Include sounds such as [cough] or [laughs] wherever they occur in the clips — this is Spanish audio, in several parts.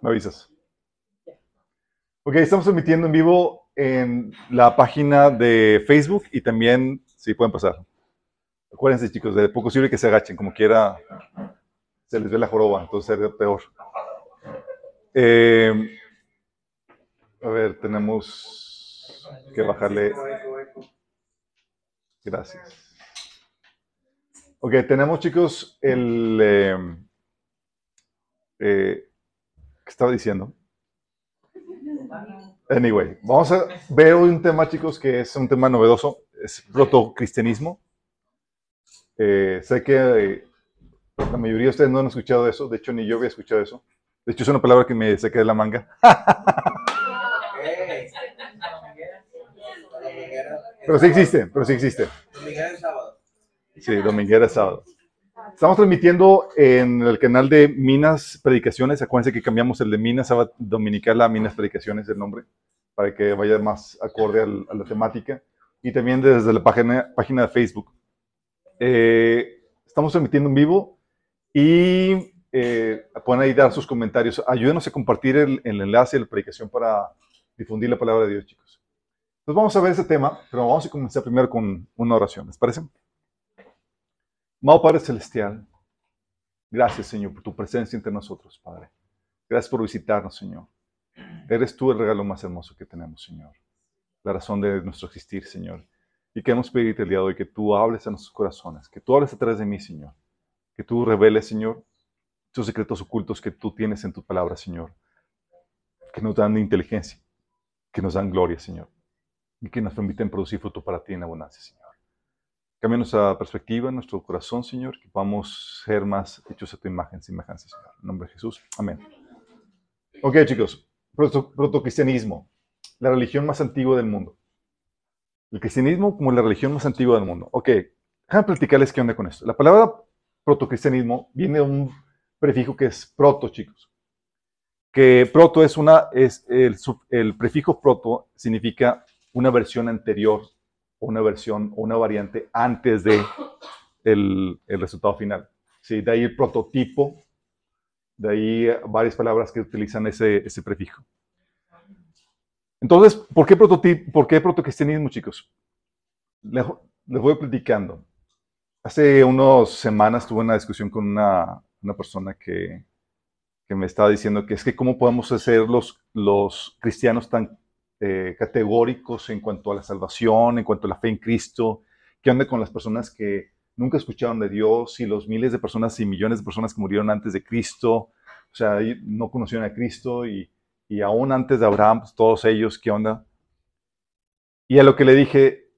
Me avisas. Ok, estamos transmitiendo en vivo en la página de Facebook y también, si pueden pasar. Acuérdense, chicos, de poco sirve que se agachen, como quiera se les ve la joroba, entonces sería peor. Eh, a ver, tenemos que bajarle. Gracias. Ok, tenemos, chicos, el. Eh, eh, ¿Qué estaba diciendo? Anyway, vamos a ver hoy un tema, chicos, que es un tema novedoso. Es protocristianismo. Eh, sé que la mayoría de ustedes no han escuchado eso. De hecho, ni yo había escuchado eso. De hecho, es una palabra que me saqué de la manga. [laughs] pero sí existe, pero sí existe. Dominguera es sábado. Sí, dominguera es sábado. Estamos transmitiendo en el canal de Minas Predicaciones. Acuérdense que cambiamos el de Minas Dominical a Minas Predicaciones, el nombre, para que vaya más acorde a la temática. Y también desde la página, página de Facebook. Eh, estamos transmitiendo en vivo y eh, pueden ahí dar sus comentarios. Ayúdenos a compartir el, enlace de la predicación para difundir la palabra de Dios, chicos. Entonces vamos a ver ese tema, pero vamos a comenzar primero con una oración. ¿Les parece? Amado Padre Celestial, gracias, Señor, por tu presencia entre nosotros, Padre. Gracias por visitarnos, Señor. Eres tú el regalo más hermoso que tenemos, Señor. La razón de nuestro existir, Señor. Y queremos pedirte el día de hoy que tú hables a nuestros corazones, que tú hables a través de mí, Señor. Que tú reveles, Señor, esos secretos ocultos que tú tienes en tu palabra, Señor. Que nos dan inteligencia, que nos dan gloria, Señor. Y que nos permiten producir fruto para ti en abundancia, Señor. Cambia nuestra perspectiva, nuestro corazón, Señor, que podamos ser más hechos a tu imagen, semejanza, Señor. En nombre de Jesús. Amén. Ok, chicos. Protocristianismo. La religión más antigua del mundo. El cristianismo como la religión más antigua del mundo. Ok, déjame platicarles qué onda con esto. La palabra protocristianismo viene de un prefijo que es proto, chicos. Que proto es una, es el, el prefijo proto significa una versión anterior una versión una variante antes de el, resultado final. ¿Sí? De ahí el prototipo, de ahí varias palabras que utilizan ese, ese prefijo. Entonces, ¿por qué, prototipo, ¿por qué protocristianismo, chicos? Les, voy platicando. Hace unas semanas tuve una discusión con una, una persona que, que, me estaba diciendo que es que cómo podemos hacer los, los cristianos tan eh, categóricos en cuanto a la salvación, en cuanto a la fe en Cristo, qué onda con las personas que nunca escucharon de Dios y los miles de personas y millones de personas que murieron antes de Cristo, o sea, no conocieron a Cristo y, y aún antes de Abraham, pues, todos ellos, ¿qué onda? Y a lo que le dije,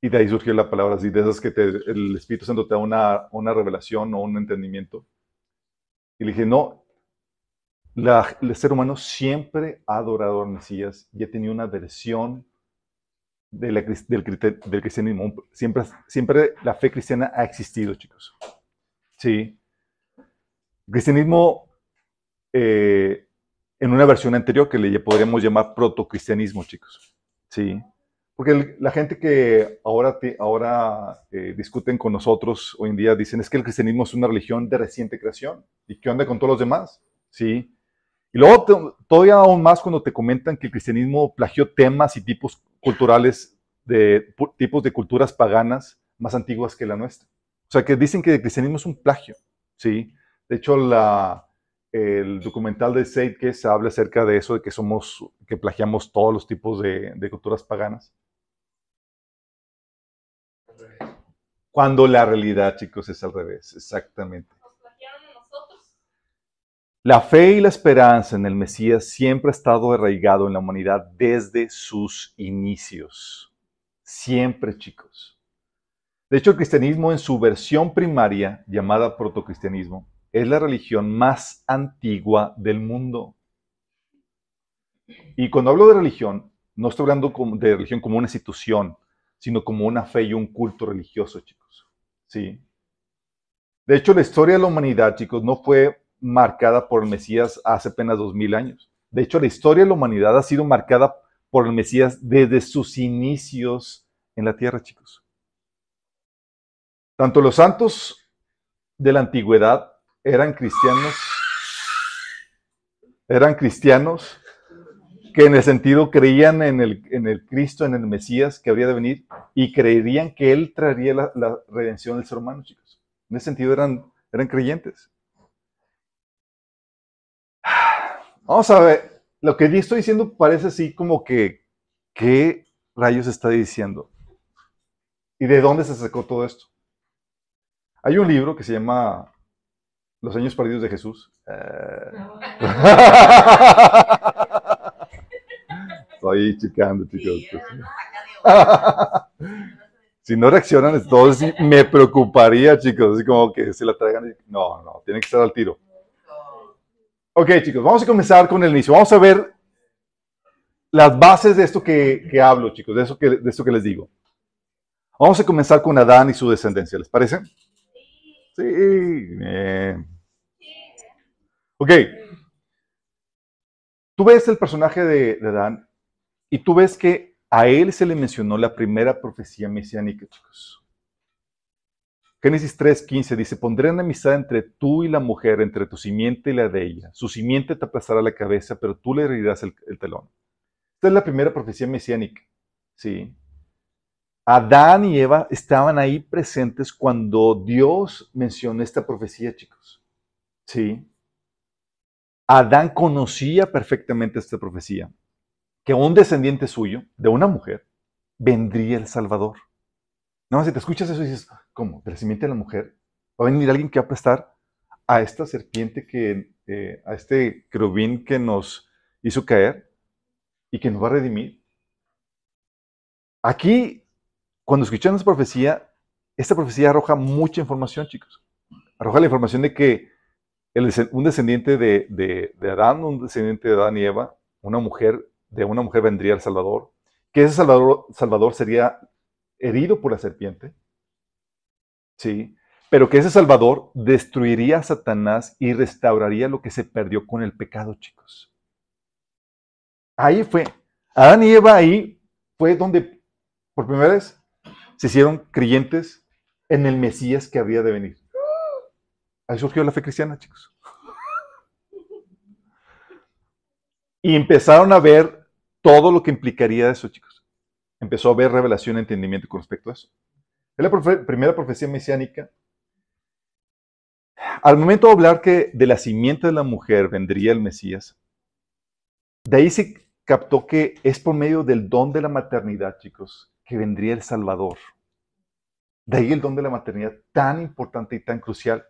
y de ahí surgió la palabra así, de esas que el Espíritu Santo te da una, una revelación o un entendimiento. Y le dije, no, el ser humano siempre ha adorado al Mesías y ha tenido una versión del, del, cristianismo. Siempre, siempre la fe cristiana ha existido, chicos. Sí. El cristianismo, eh, en una versión anterior que le podríamos llamar protocristianismo, chicos. Sí. Porque la gente que ahora, ahora eh, discuten con nosotros hoy en día dicen es que el cristianismo es una religión de reciente creación. ¿Y qué onda con todos los demás? Sí. Y luego todavía aún más cuando te comentan que el cristianismo plagió temas y tipos culturales de tipos de culturas paganas más antiguas que la nuestra. O sea, que dicen que el cristianismo es un plagio, ¿sí? De hecho, el documental de Seid que se habla acerca de eso, de que somos, que plagiamos todos los tipos de, de culturas paganas. Cuando la realidad, chicos, es al revés, exactamente. La fe y la esperanza en el Mesías siempre ha estado arraigado en la humanidad desde sus inicios. Siempre, chicos. De hecho, el cristianismo en su versión primaria, llamada protocristianismo, es la religión más antigua del mundo. Y cuando hablo de religión, no estoy hablando de religión como una institución, sino como una fe y un culto religioso, chicos. ¿Sí? De hecho, la historia de la humanidad, chicos, no fue marcada por el Mesías hace apenas dos mil años. De hecho, la historia de la humanidad ha sido marcada por el Mesías desde sus inicios en la tierra, chicos. Tanto los santos de la antigüedad eran cristianos, eran cristianos que en el sentido creían en el, en el Cristo, en el Mesías que habría de venir y creerían que Él traería la, la redención del ser humano, chicos. En ese sentido eran, eran creyentes. Vamos a ver, lo que estoy diciendo parece así como que, ¿qué rayos está diciendo? ¿Y de dónde se sacó todo esto? Hay un libro que se llama Los años perdidos de Jesús. Eh... [laughs] Estoy checando, chicos. [laughs] si no reaccionan, entonces me preocuparía, chicos. Así como que se la traigan. No, no, tiene que estar al tiro. Ok, chicos, vamos a comenzar con el inicio. Vamos a ver las bases de esto que, hablo, chicos, de, eso que, de esto que les digo. Vamos a comenzar con Adán y su descendencia, ¿les parece? Sí. Bien. Ok. Tú ves el personaje de, de Adán y tú ves que a él se le mencionó la primera profecía mesiánica, chicos. Génesis 3:15 dice, pondré enemistad entre tú y la mujer, entre tu simiente y la de ella. Su simiente te aplastará la cabeza, pero tú le herirás el, telón. Esta es la primera profecía mesiánica. ¿sí? Adán y Eva estaban ahí presentes cuando Dios mencionó esta profecía, chicos. ¿Sí? Adán conocía perfectamente esta profecía, que un descendiente suyo, de una mujer, vendría el Salvador. No, si te escuchas eso y dices, ¿cómo? ¿De la de la mujer? ¿Va a venir alguien que va a aplastar a esta serpiente que, eh, a este querubín que nos hizo caer y que nos va a redimir? Aquí, cuando escuchamos esta profecía, esta profecía arroja mucha información, chicos. Arroja la información de que un descendiente de, de, Adán, un descendiente de Adán y Eva, una mujer, de una mujer vendría el Salvador, que ese Salvador, Salvador sería herido por la serpiente, ¿sí? Pero que ese Salvador destruiría a Satanás y restauraría lo que se perdió con el pecado, chicos. Ahí fue. Adán y Eva ahí fue donde por primera vez se hicieron creyentes en el Mesías que había de venir. Ahí surgió la fe cristiana, chicos. Y empezaron a ver todo lo que implicaría eso, chicos empezó a haber revelación entendimiento con respecto a eso. Es la primera profecía mesiánica. Al momento de hablar que de la simiente de la mujer vendría el Mesías, de ahí se captó que es por medio del don de la maternidad, chicos, que vendría el Salvador. De ahí el don de la maternidad tan importante y tan crucial.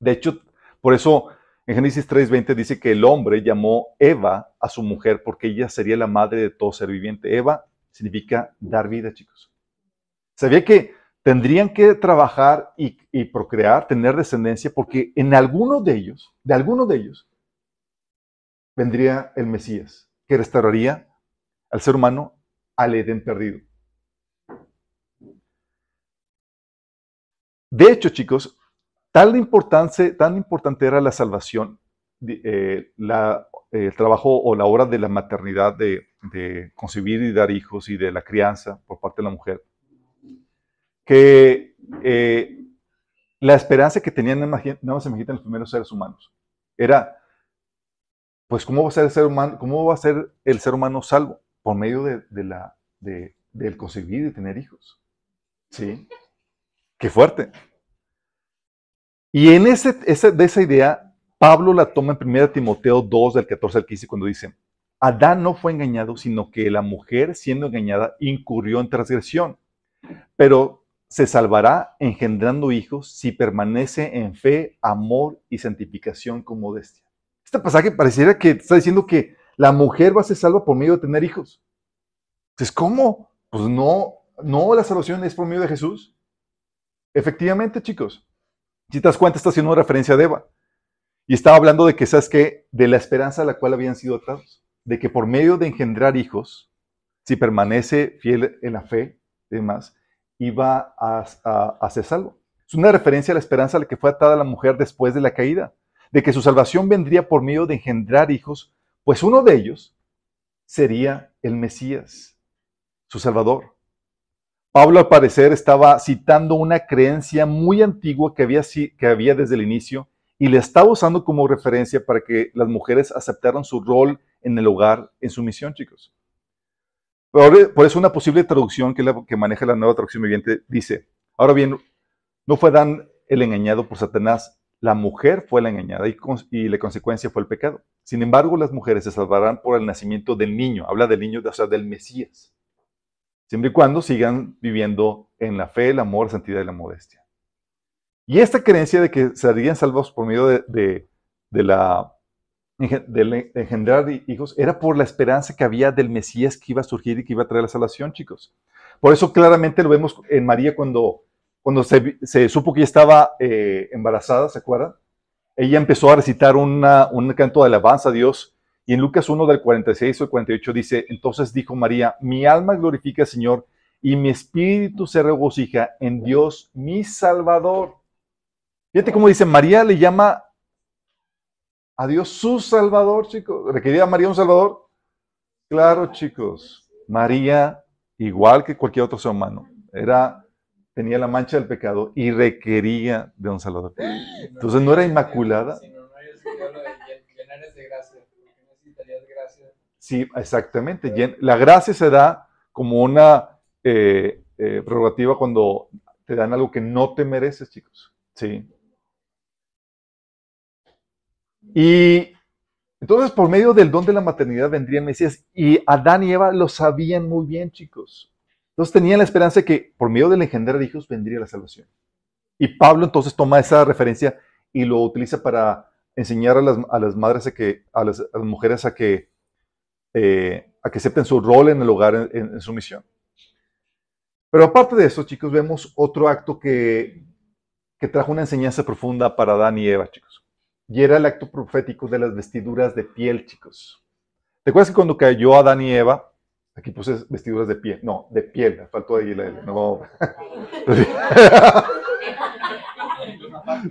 De hecho, por eso en Génesis 3:20 dice que el hombre llamó Eva a su mujer porque ella sería la madre de todo ser viviente. Eva significa dar vida, chicos. Sabía que tendrían que trabajar y, procrear, tener descendencia, porque en alguno de ellos, de alguno de ellos, vendría el Mesías, que restauraría al ser humano al Edén perdido. De hecho, chicos, tal importante, tan importante era la salvación, eh, la el trabajo o la obra de la maternidad, de, concebir y dar hijos y de la crianza por parte de la mujer, que eh, la esperanza que tenían nada más en los primeros seres humanos era, pues, ¿cómo va a ser el ser humano, salvo? Por medio de, la, del concebir y tener hijos. ¿Sí? Qué fuerte. Y en ese, de esa idea Pablo la toma en 1 Timoteo 2, del 14 al 15, cuando dice, Adán no fue engañado, sino que la mujer, siendo engañada, incurrió en transgresión, pero se salvará engendrando hijos si permanece en fe, amor y santificación con modestia. Este pasaje pareciera que está diciendo que la mujer va a ser salva por medio de tener hijos. Entonces, ¿cómo? Pues no, no, la salvación es por medio de Jesús. Efectivamente, chicos. Si te das cuenta, está haciendo referencia a Eva. Y estaba hablando de que, ¿sabes qué? De la esperanza a la cual habían sido atados. De que por medio de engendrar hijos, si permanece fiel en la fe y demás, iba a, ser salvo. Es una referencia a la esperanza a la que fue atada la mujer después de la caída. De que su salvación vendría por medio de engendrar hijos, pues uno de ellos sería el Mesías, su Salvador. Pablo al parecer estaba citando una creencia muy antigua que había, que había desde el inicio y le estaba usando como referencia para que las mujeres aceptaran su rol en el hogar, en su misión, chicos. Por, eso una posible traducción que, la, que maneja la nueva traducción viviente dice, ahora bien, no fue Dan el engañado por Satanás, la mujer fue la engañada y, la consecuencia fue el pecado. Sin embargo, las mujeres se salvarán por el nacimiento del niño, habla del niño, o sea, del Mesías, siempre y cuando sigan viviendo en la fe, el amor, la santidad y la modestia. Y esta creencia de que serían salvados por medio de la de engendrar hijos era por la esperanza que había del Mesías que iba a surgir y que iba a traer la salvación, chicos. Por eso claramente lo vemos en María cuando, cuando se, se supo que estaba eh, embarazada, ¿se acuerdan? Ella empezó a recitar una, un canto de alabanza a Dios y en Lucas 1 del 46 al 48 dice, entonces dijo María, mi alma glorifica al Señor y mi espíritu se regocija en Dios mi Salvador. Fíjate cómo dice, María le llama a Dios su Salvador, chicos. ¿Requería María un Salvador? Claro, chicos. María, igual que cualquier otro ser humano, era, tenía la mancha del pecado y requería de un Salvador. Entonces no era inmaculada. Sí, exactamente. La gracia se da como una eh, eh, prerrogativa cuando te dan algo que no te mereces, chicos. Sí. Y entonces por medio del don de la maternidad vendría el Mesías. Y Adán y Eva lo sabían muy bien, chicos. Entonces tenían la esperanza de que por medio del engendrar hijos vendría la salvación. Y Pablo entonces toma esa referencia y lo utiliza para enseñar a las, madres, a, que, a, las, mujeres a que, eh, a que acepten su rol en el hogar, en, su misión. Pero aparte de eso, chicos, vemos otro acto que, que trajo una enseñanza profunda para Adán y Eva, chicos. Y era el acto profético de las vestiduras de piel, chicos. ¿Te acuerdas que cuando cayó Adán y Eva, aquí puse vestiduras de piel, no, de piel, faltó ahí la no. [laughs]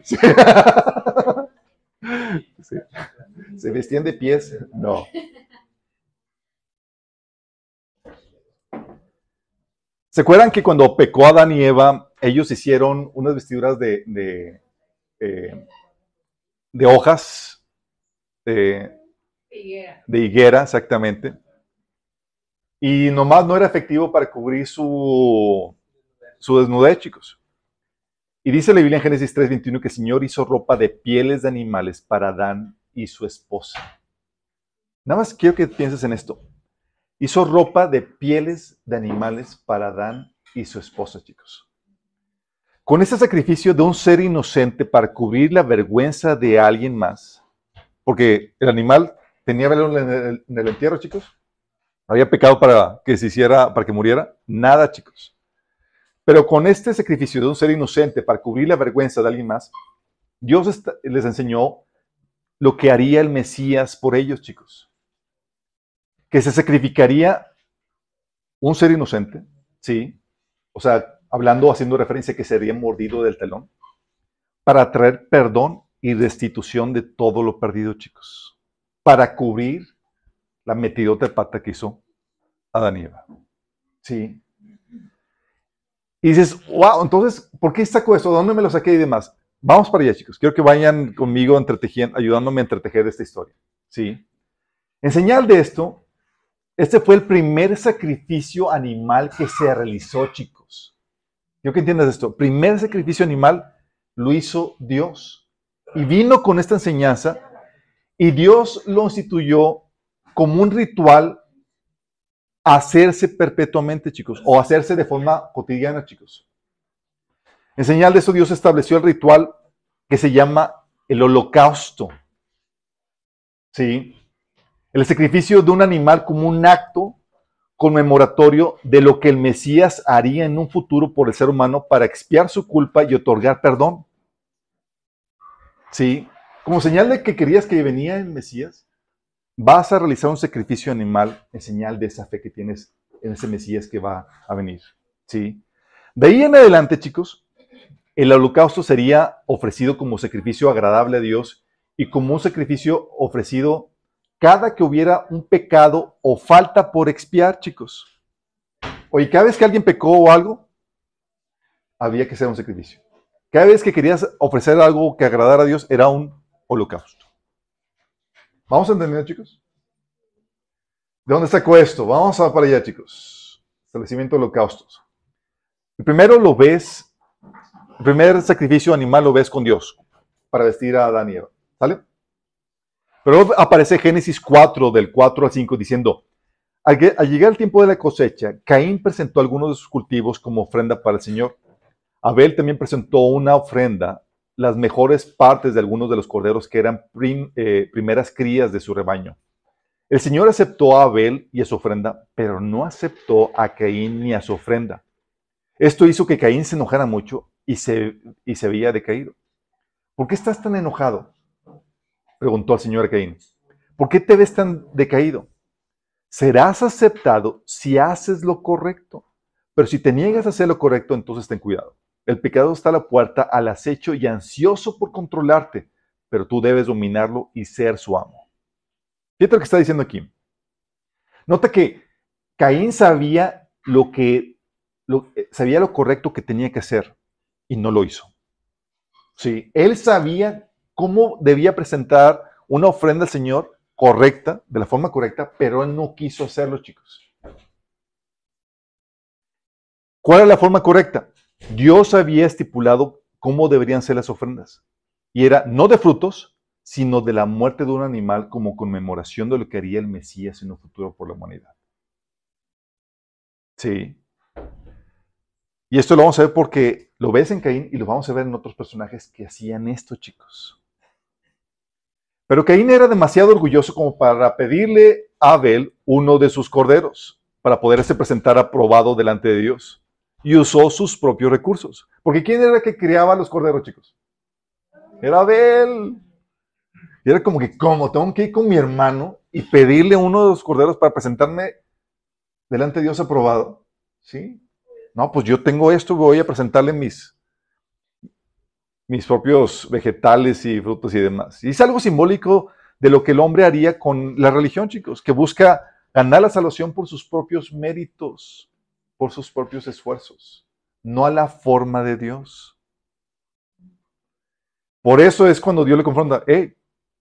Sí. Sí. ¿Se vestían de pies? No. ¿Se acuerdan que cuando pecó Adán y Eva, ellos hicieron unas vestiduras de, de eh, de hojas de, higuera. exactamente. Y nomás no era efectivo para cubrir su, su desnudez, chicos. Y dice la Biblia en Génesis 3:21 que el Señor hizo ropa de pieles de animales para Adán y su esposa. Nada más quiero que pienses en esto. Hizo ropa de pieles de animales para Adán y su esposa, chicos. Con ese sacrificio de un ser inocente para cubrir la vergüenza de alguien más, porque el animal tenía valor en el, entierro, chicos. Había pecado para que se hiciera, para que muriera. Nada, chicos. Pero con este sacrificio de un ser inocente para cubrir la vergüenza de alguien más, Dios les enseñó lo que haría el Mesías por ellos, chicos. Que se sacrificaría un ser inocente, ¿sí? O sea, hablando, haciendo referencia que sería mordido del talón, para traer perdón y restitución de todo lo perdido, chicos, para cubrir la metidota de pata que hizo Adán y Eva. Sí. Y dices, wow, entonces, ¿por qué saco esto? ¿Dónde me lo saqué y demás? Vamos para allá, chicos. Quiero que vayan conmigo ayudándome a entretejer esta historia. ¿Sí? En señal de esto, este fue el primer sacrificio animal que se realizó, chicos. Quiero que entiendas esto. Primer sacrificio animal lo hizo Dios. Y vino con esta enseñanza y Dios lo instituyó como un ritual hacerse perpetuamente, chicos, o hacerse de forma cotidiana, chicos. En señal de eso, Dios estableció el ritual que se llama el holocausto. ¿Sí? El sacrificio de un animal como un acto conmemoratorio de lo que el Mesías haría en un futuro por el ser humano para expiar su culpa y otorgar perdón. Sí, como señal de que querías que venía el Mesías, vas a realizar un sacrificio animal en señal de esa fe que tienes en ese Mesías que va a venir. Sí. De ahí en adelante, chicos, el holocausto sería ofrecido como sacrificio agradable a Dios y como un sacrificio ofrecido cada que hubiera un pecado o falta por expiar, chicos. Oye, cada vez que alguien pecó o algo, había que hacer un sacrificio. Cada vez que querías ofrecer algo que agradara a Dios, era un holocausto. ¿Vamos a entender, chicos? ¿De dónde sacó esto? Vamos a para allá, chicos. Establecimiento de holocaustos. El primero lo ves, el primer sacrificio animal lo ves con Dios para vestir a Eva. ¿Sale? Pero aparece Génesis 4, del 4 al 5, diciendo, al, llegar el tiempo de la cosecha, Caín presentó algunos de sus cultivos como ofrenda para el Señor. Abel también presentó una ofrenda, las mejores partes de algunos de los corderos que eran eh, primeras crías de su rebaño. El Señor aceptó a Abel y a su ofrenda, pero no aceptó a Caín ni a su ofrenda. Esto hizo que Caín se enojara mucho y se, y se veía decaído. ¿Por qué estás tan enojado? Preguntó al Señor Caín. ¿Por qué te ves tan decaído? Serás aceptado si haces lo correcto. Pero si te niegas a hacer lo correcto, entonces ten cuidado. El pecado está a la puerta al acecho y ansioso por controlarte, pero tú debes dominarlo y ser su amo. Fíjate lo que está diciendo aquí. Nota que Caín sabía lo que eh, sabía lo correcto que tenía que hacer y no lo hizo. Sí, él sabía cómo debía presentar una ofrenda al Señor correcta, de la forma correcta, pero él no quiso hacerlo, chicos. ¿Cuál es la forma correcta? Dios había estipulado cómo deberían ser las ofrendas. Y era no de frutos, sino de la muerte de un animal como conmemoración de lo que haría el Mesías en un futuro por la humanidad. Sí. Y esto lo vamos a ver porque lo ves en Caín y lo vamos a ver en otros personajes que hacían esto, chicos. Pero Caín era demasiado orgulloso como para pedirle a Abel uno de sus corderos para poderse presentar aprobado delante de Dios. Y usó sus propios recursos. Porque ¿quién era el que criaba los corderos, chicos? Era Abel. Y era como que, ¿cómo? Tengo que ir con mi hermano y pedirle uno de los corderos para presentarme delante de Dios aprobado. ¿Sí? No, pues yo tengo esto, voy a presentarle mis, mis propios vegetales y frutos y demás. Y es algo simbólico de lo que el hombre haría con la religión, chicos, que busca ganar la salvación por sus propios méritos, por sus propios esfuerzos, no a la forma de Dios. Por eso es cuando Dios le confronta, hey,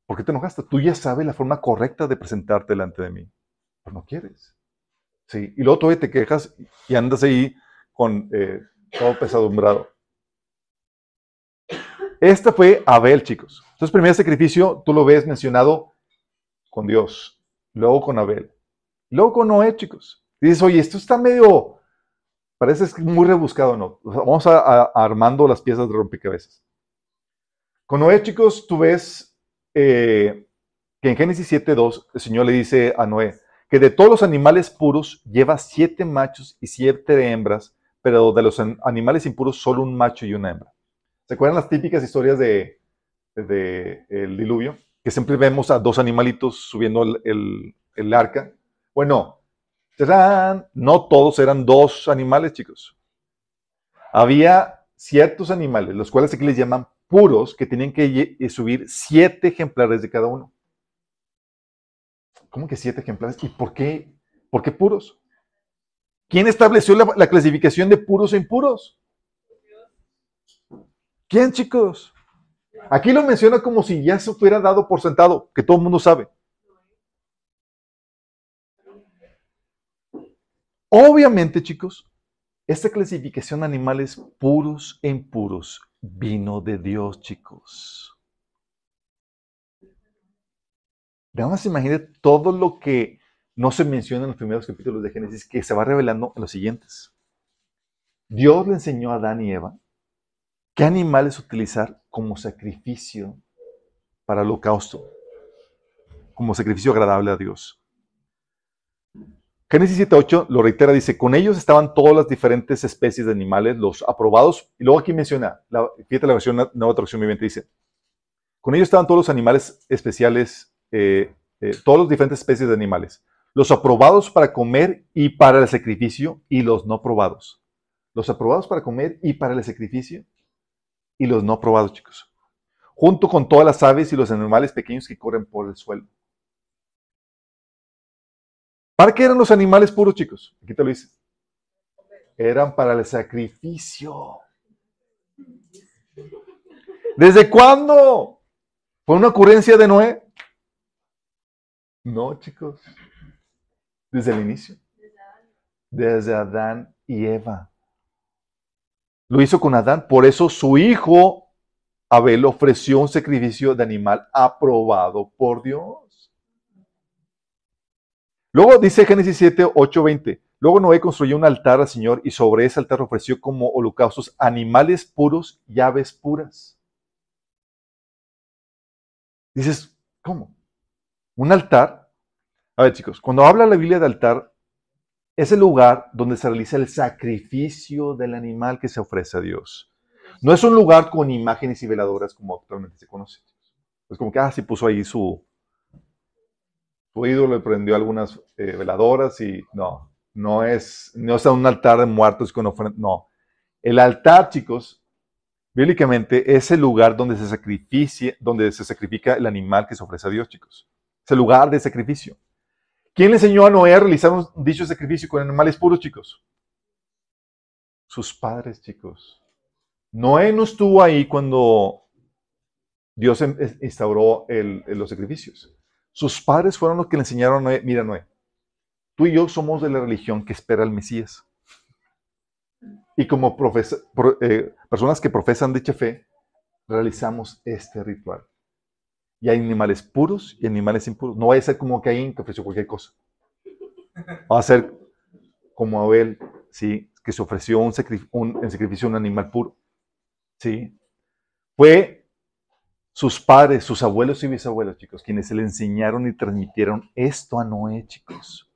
¿Por qué te enojaste? Tú ya sabes la forma correcta de presentarte delante de mí. Pero no quieres. Sí. Y luego tú te quejas y andas ahí con eh, todo pesadumbrado. Este fue Abel, chicos. Entonces, primer sacrificio, tú lo ves mencionado con Dios, luego con Abel, luego con Noé, chicos. Y dices, oye, esto está medio, parece muy rebuscado, ¿no? Vamos armando las piezas de rompecabezas. Con Noé, chicos, tú ves eh, que en Génesis 7.2 el Señor le dice a Noé que de todos los animales puros lleva siete machos y siete hembras, pero de los animales impuros solo un macho y una hembra. ¿Se acuerdan las típicas historias de, el diluvio? Que siempre vemos a dos animalitos subiendo el, arca. Bueno, no todos eran dos animales, chicos. Había ciertos animales, los cuales aquí les llaman puros que tenían que subir siete ejemplares de cada uno. ¿Cómo que siete ejemplares? ¿Y por qué, por qué puros? ¿Quién estableció la, clasificación de puros e impuros? ¿Quién, chicos? Aquí lo menciona como si ya se fuera dado por sentado, que todo el mundo sabe. Obviamente, chicos, esta clasificación de animales puros e impuros vino de Dios, chicos. Nada más imagínate todo lo que no se menciona en los primeros capítulos de Génesis que se va revelando en los siguientes. Dios le enseñó a Adán y Eva qué animales utilizar como sacrificio para el holocausto, como sacrificio agradable a Dios. Génesis 7.8 lo reitera, dice, con ellos estaban todas las diferentes especies de animales, los aprobados, y luego aquí menciona, la, fíjate la versión, nueva traducción viviente, dice, con ellos estaban todos los animales especiales, eh, eh, todas las diferentes especies de animales, los aprobados para comer y para el sacrificio, y los no aprobados. Los aprobados para comer y para el sacrificio, y los no aprobados, chicos. Junto con todas las aves y los animales pequeños que corren por el suelo. ¿Para qué eran los animales puros, chicos? Aquí te lo dice. Eran para el sacrificio. ¿Desde cuándo? ¿Fue una ocurrencia de Noé? No, chicos. Desde el inicio. Desde Adán y Eva. Lo hizo con Adán. Por eso su hijo Abel ofreció un sacrificio de animal aprobado por Dios. Luego dice Génesis 7, 8, 20. Luego Noé construyó un altar al Señor y sobre ese altar ofreció como holocaustos animales puros y aves puras. Dices, ¿cómo? ¿Un altar? A ver, chicos, cuando habla la Biblia de altar, es el lugar donde se realiza el sacrificio del animal que se ofrece a Dios. No es un lugar con imágenes y veladoras como actualmente se conoce. Es como que, ah, sí puso ahí su, su ídolo, le prendió algunas eh, veladoras y no, no es, no es un altar de muertos con ofrenda, no. El altar, chicos, bíblicamente es el lugar donde se, sacrificia, donde se sacrifica el animal que se ofrece a Dios, chicos. Es el lugar de sacrificio. ¿Quién le enseñó a Noé a realizar un dicho sacrificio con animales puros, chicos? Sus padres, chicos. Noé no estuvo ahí cuando Dios em, instauró los sacrificios. Sus padres fueron los que le enseñaron a Noé, mira Noé, Tú y yo somos de la religión que espera al Mesías. Y como eh, personas que profesan dicha fe, realizamos este ritual. Y hay animales puros y animales impuros. No vaya a ser como Caín que ofreció cualquier cosa. Va a ser como Abel, ¿sí? que se ofreció un, en sacrificio un animal puro. ¿sí? Fue sus padres, sus abuelos y bisabuelos, chicos, quienes se le enseñaron y transmitieron esto a Noé, chicos.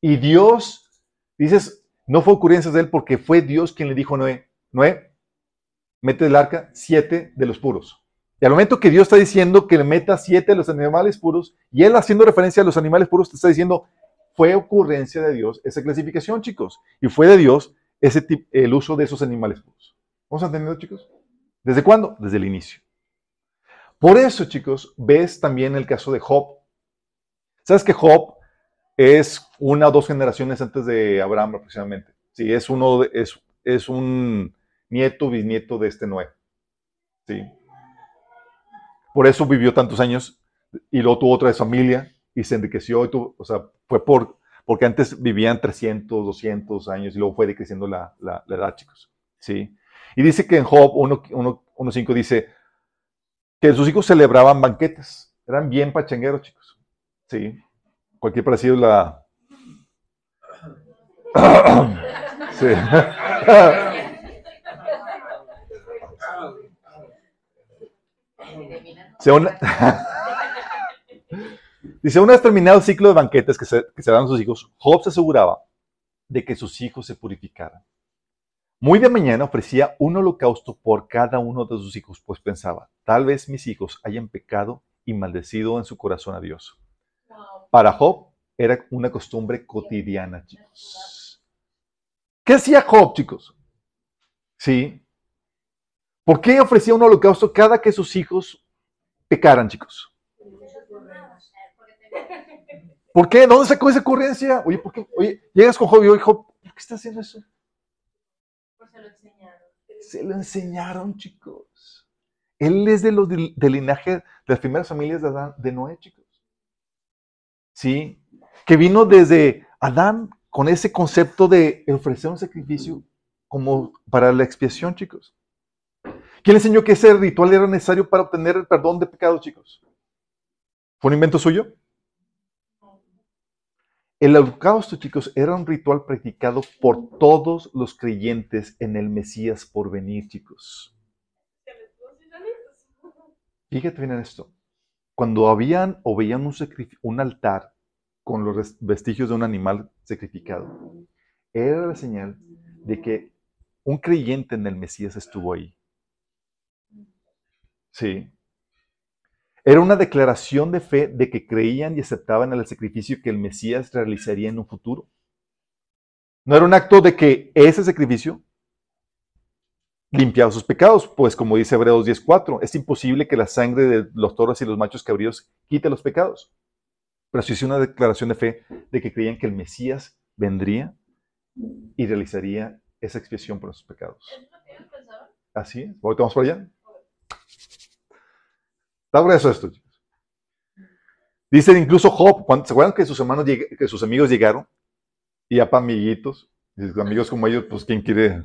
Y Dios, dices, no fue ocurrencia de él porque fue Dios quien le dijo a Noé, Noé, mete del arca siete de los puros. Y al momento que Dios está diciendo que le meta siete de los animales puros, y él haciendo referencia a los animales puros, te está diciendo, fue ocurrencia de Dios esa clasificación, chicos. Y fue de Dios ese el uso de esos animales puros. ¿Vamos entendiendo, chicos? ¿Desde cuándo? Desde el inicio. Por eso, chicos, ves también el caso de Job. ¿Sabes que Job es una o dos generaciones antes de Abraham aproximadamente. Sí, es uno, es, es un nieto, bisnieto de este Noé. Sí. Por eso vivió tantos años y luego tuvo otra de familia y se enriqueció. Y tuvo, o sea, fue por, porque antes vivían 300, 200 años y luego fue decreciendo la, la, edad, chicos. Sí. Y dice que en Job 1.5 dice que sus hijos celebraban banquetes. Eran bien pachangueros, chicos. Sí. Cualquier parecido la... sí. [laughs] Dice, una vez terminado el ciclo de banquetes que se, que se dan a sus hijos, Job se aseguraba de que sus hijos se purificaran. Muy de mañana ofrecía un holocausto por cada uno de sus hijos, pues pensaba, tal vez mis hijos hayan pecado y maldecido en su corazón a Dios. Para Job era una costumbre cotidiana, chicos. ¿Qué hacía Job, chicos? ¿Sí? ¿Por qué ofrecía un holocausto cada que sus hijos pecaran, chicos? ¿Por qué? ¿Dónde sacó esa ocurrencia? Oye, ¿por qué? Oye, llegas con Job y oye, Job, ¿por qué está haciendo eso? Pues se lo enseñaron. Se lo enseñaron, chicos. Él es de los del, linaje de las primeras familias de, de Noé, chicos. ¿sí? Que vino desde Adán con ese concepto de ofrecer un sacrificio como para la expiación, chicos. ¿Quién le enseñó que ese ritual era necesario para obtener el perdón de pecados, chicos? ¿Fue un invento suyo? El holocausto, chicos, era un ritual practicado por todos los creyentes en el Mesías por venir, chicos. Fíjate bien en esto cuando habían o veían un, un altar con los vestigios de un animal sacrificado, era la señal de que un creyente en el Mesías estuvo ahí. Sí. Era una declaración de fe de que creían y aceptaban el sacrificio que el Mesías realizaría en un futuro. No era un acto de que ese sacrificio limpiado sus pecados, pues como dice Hebreos 10.4, es imposible que la sangre de los toros y los machos cabríos quite los pecados. Pero sí hizo una declaración de fe de que creían que el Mesías vendría y realizaría esa expiación por sus pecados. Así es. ¿Ahorita vamos por allá? Está grueso esto, chicos. Dicen incluso Job, ¿se acuerdan que sus hermanos, que sus amigos llegaron? Y ya para amiguitos, amigos como ellos, pues ¿quién quiere?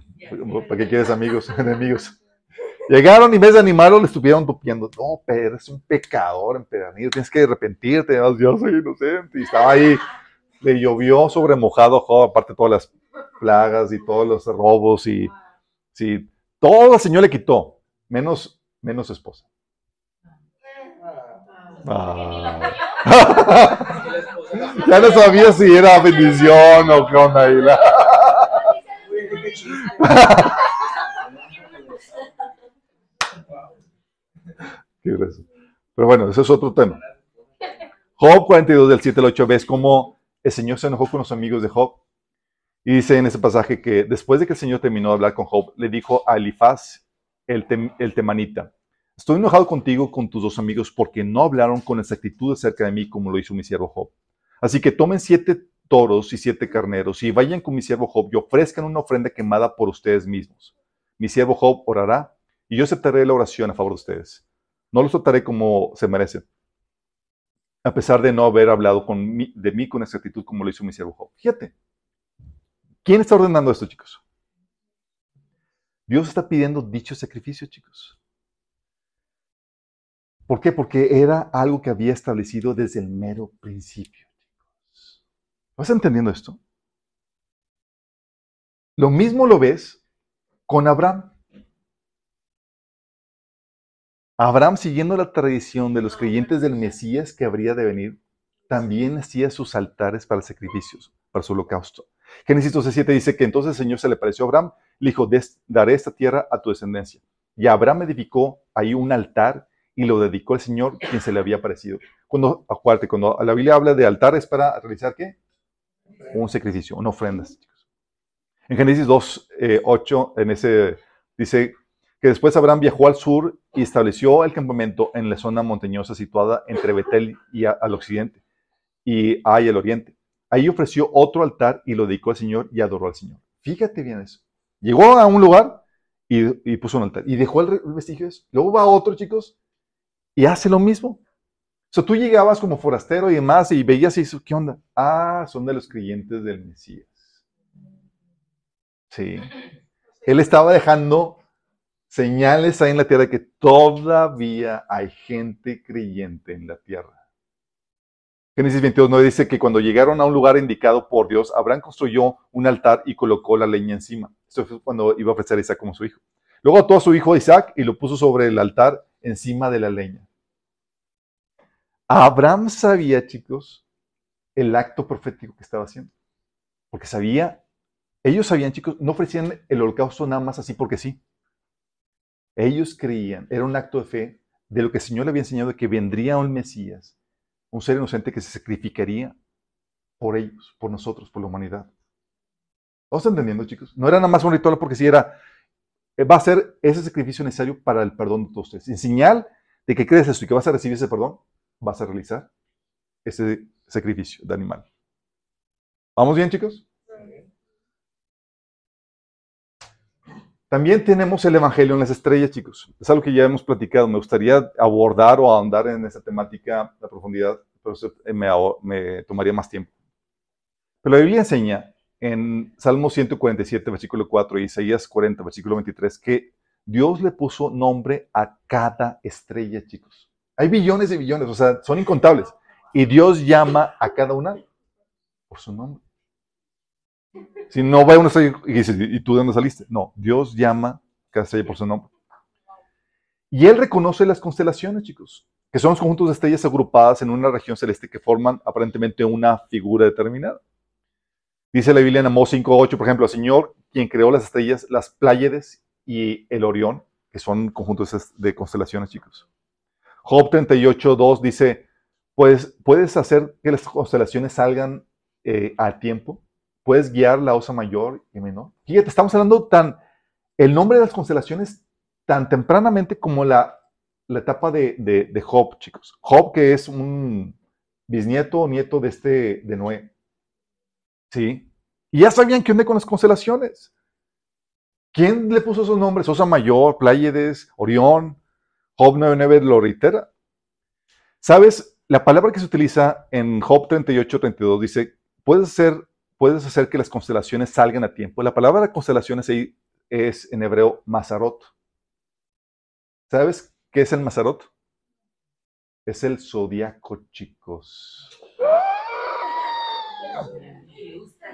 ¿Para qué quieres amigos, [laughs] enemigos? Llegaron y en vez de animarlo, le estuvieron tupiendo. No, pero es un pecador empedernido, tienes que arrepentirte, yo soy inocente. Y estaba ahí, le llovió sobre mojado Job, aparte todas las plagas y todos los robos y sí, todo el Señor le quitó, menos, menos esposa. Ah. [laughs] ya no sabía si era bendición o qué onda ahí. [laughs] Pero bueno, ese es otro tema. Job 42 del 7 al 8 ves cómo el Señor se enojó con los amigos de Job. Y dice en ese pasaje que después de que el Señor terminó de hablar con Job, le dijo a Elifaz, el, el temanita, estoy enojado contigo, con tus dos amigos, porque no hablaron con exactitud acerca de mí como lo hizo mi siervo Job. Así que tomen siete toros y siete carneros y vayan con mi siervo Job y ofrezcan una ofrenda quemada por ustedes mismos. Mi siervo Job orará y yo aceptaré la oración a favor de ustedes. No los trataré como se merecen, a pesar de no haber hablado con de mí con exactitud como lo hizo mi siervo Job. Fíjate, ¿quién está ordenando esto, chicos? Dios está pidiendo dicho sacrificio, chicos. ¿Por qué? Porque era algo que había establecido desde el mero principio. ¿Vas entendiendo esto? Lo mismo lo ves con Abraham. Abraham, siguiendo la tradición de los creyentes del Mesías que habría de venir, también hacía sus altares para sacrificios, para su holocausto. Génesis 12.7 dice que entonces el Señor se le pareció a Abraham, le dijo, daré esta tierra a tu descendencia. Y Abraham edificó ahí un altar y lo dedicó al Señor, quien se le había parecido. Cuando, acuérdate, cuando la Biblia habla de altar es para realizar qué? Un sacrificio, una ofrenda. En Génesis 2, 8, eh, en ese, dice que después Abraham viajó al sur y estableció el campamento en la zona montañosa situada entre Betel y al occidente y ahí al oriente. Ahí ofreció otro altar y lo dedicó al Señor y adoró al Señor. Fíjate bien eso. Llegó a un lugar y, puso un altar y dejó el, vestigio de eso. Luego va a otro, chicos, y hace lo mismo. O sea, tú llegabas como forastero y demás y veías y dices, ¿qué onda? Ah, son de los creyentes del Mesías. Sí. Él estaba dejando señales ahí en la tierra de que todavía hay gente creyente en la tierra. Génesis 22 9 dice que cuando llegaron a un lugar indicado por Dios, Abraham construyó un altar y colocó la leña encima. Esto fue cuando iba a ofrecer a Isaac como su hijo. Luego ató a su hijo Isaac y lo puso sobre el altar encima de la leña. Abraham sabía, chicos, el acto profético que estaba haciendo. Porque sabía, ellos sabían, chicos, no ofrecían el holocausto nada más así porque sí. Ellos creían, era un acto de fe de lo que el Señor le había enseñado de que vendría un Mesías, un ser inocente que se sacrificaría por ellos, por nosotros, por la humanidad. ¿Vamos entendiendo, chicos? No era nada más un ritual porque sí era, va a ser ese sacrificio necesario para el perdón de todos ustedes. En señal de que crees eso y que vas a recibir ese perdón, vas a realizar ese sacrificio de animal. ¿Vamos bien, chicos? También tenemos el Evangelio en las estrellas, chicos. Es algo que ya hemos platicado. Me gustaría abordar o ahondar en esa temática a profundidad, pero me, me tomaría más tiempo. Pero la Biblia enseña en Salmo 147, versículo 4 y Isaías 40, versículo 23, que Dios le puso nombre a cada estrella, chicos. Hay billones de billones, o sea, son incontables. Y Dios llama a cada una por su nombre. Si no va a una estrella y dice, ¿y tú de dónde saliste? No, Dios llama a cada estrella por su nombre. Y Él reconoce las constelaciones, chicos, que son los conjuntos de estrellas agrupadas en una región celeste que forman aparentemente una figura determinada. Dice la Biblia en Amós 5.8, por ejemplo, el Señor, quien creó las estrellas, las Pláyedes y el Orión, que son conjuntos de constelaciones, chicos. Job 38.2 dice, pues, ¿puedes hacer que las constelaciones salgan eh, al tiempo? ¿Puedes guiar la osa mayor y menor? Fíjate, estamos hablando tan, el nombre de las constelaciones tan tempranamente como la, la etapa de, de, de Job, chicos. Job, que es un bisnieto o nieto de este, de Noé. ¿Sí? Y ya sabían qué onda con las constelaciones. ¿Quién le puso esos nombres? Osa Mayor, Pláyedes, Orión, Job 99 lo reitera. ¿Sabes? La palabra que se utiliza en Job 38, 32 dice, puedes hacer, puedes hacer que las constelaciones salgan a tiempo. La palabra constelaciones ahí es en hebreo Mazarot. ¿Sabes qué es el Mazarot? Es el zodiaco, chicos.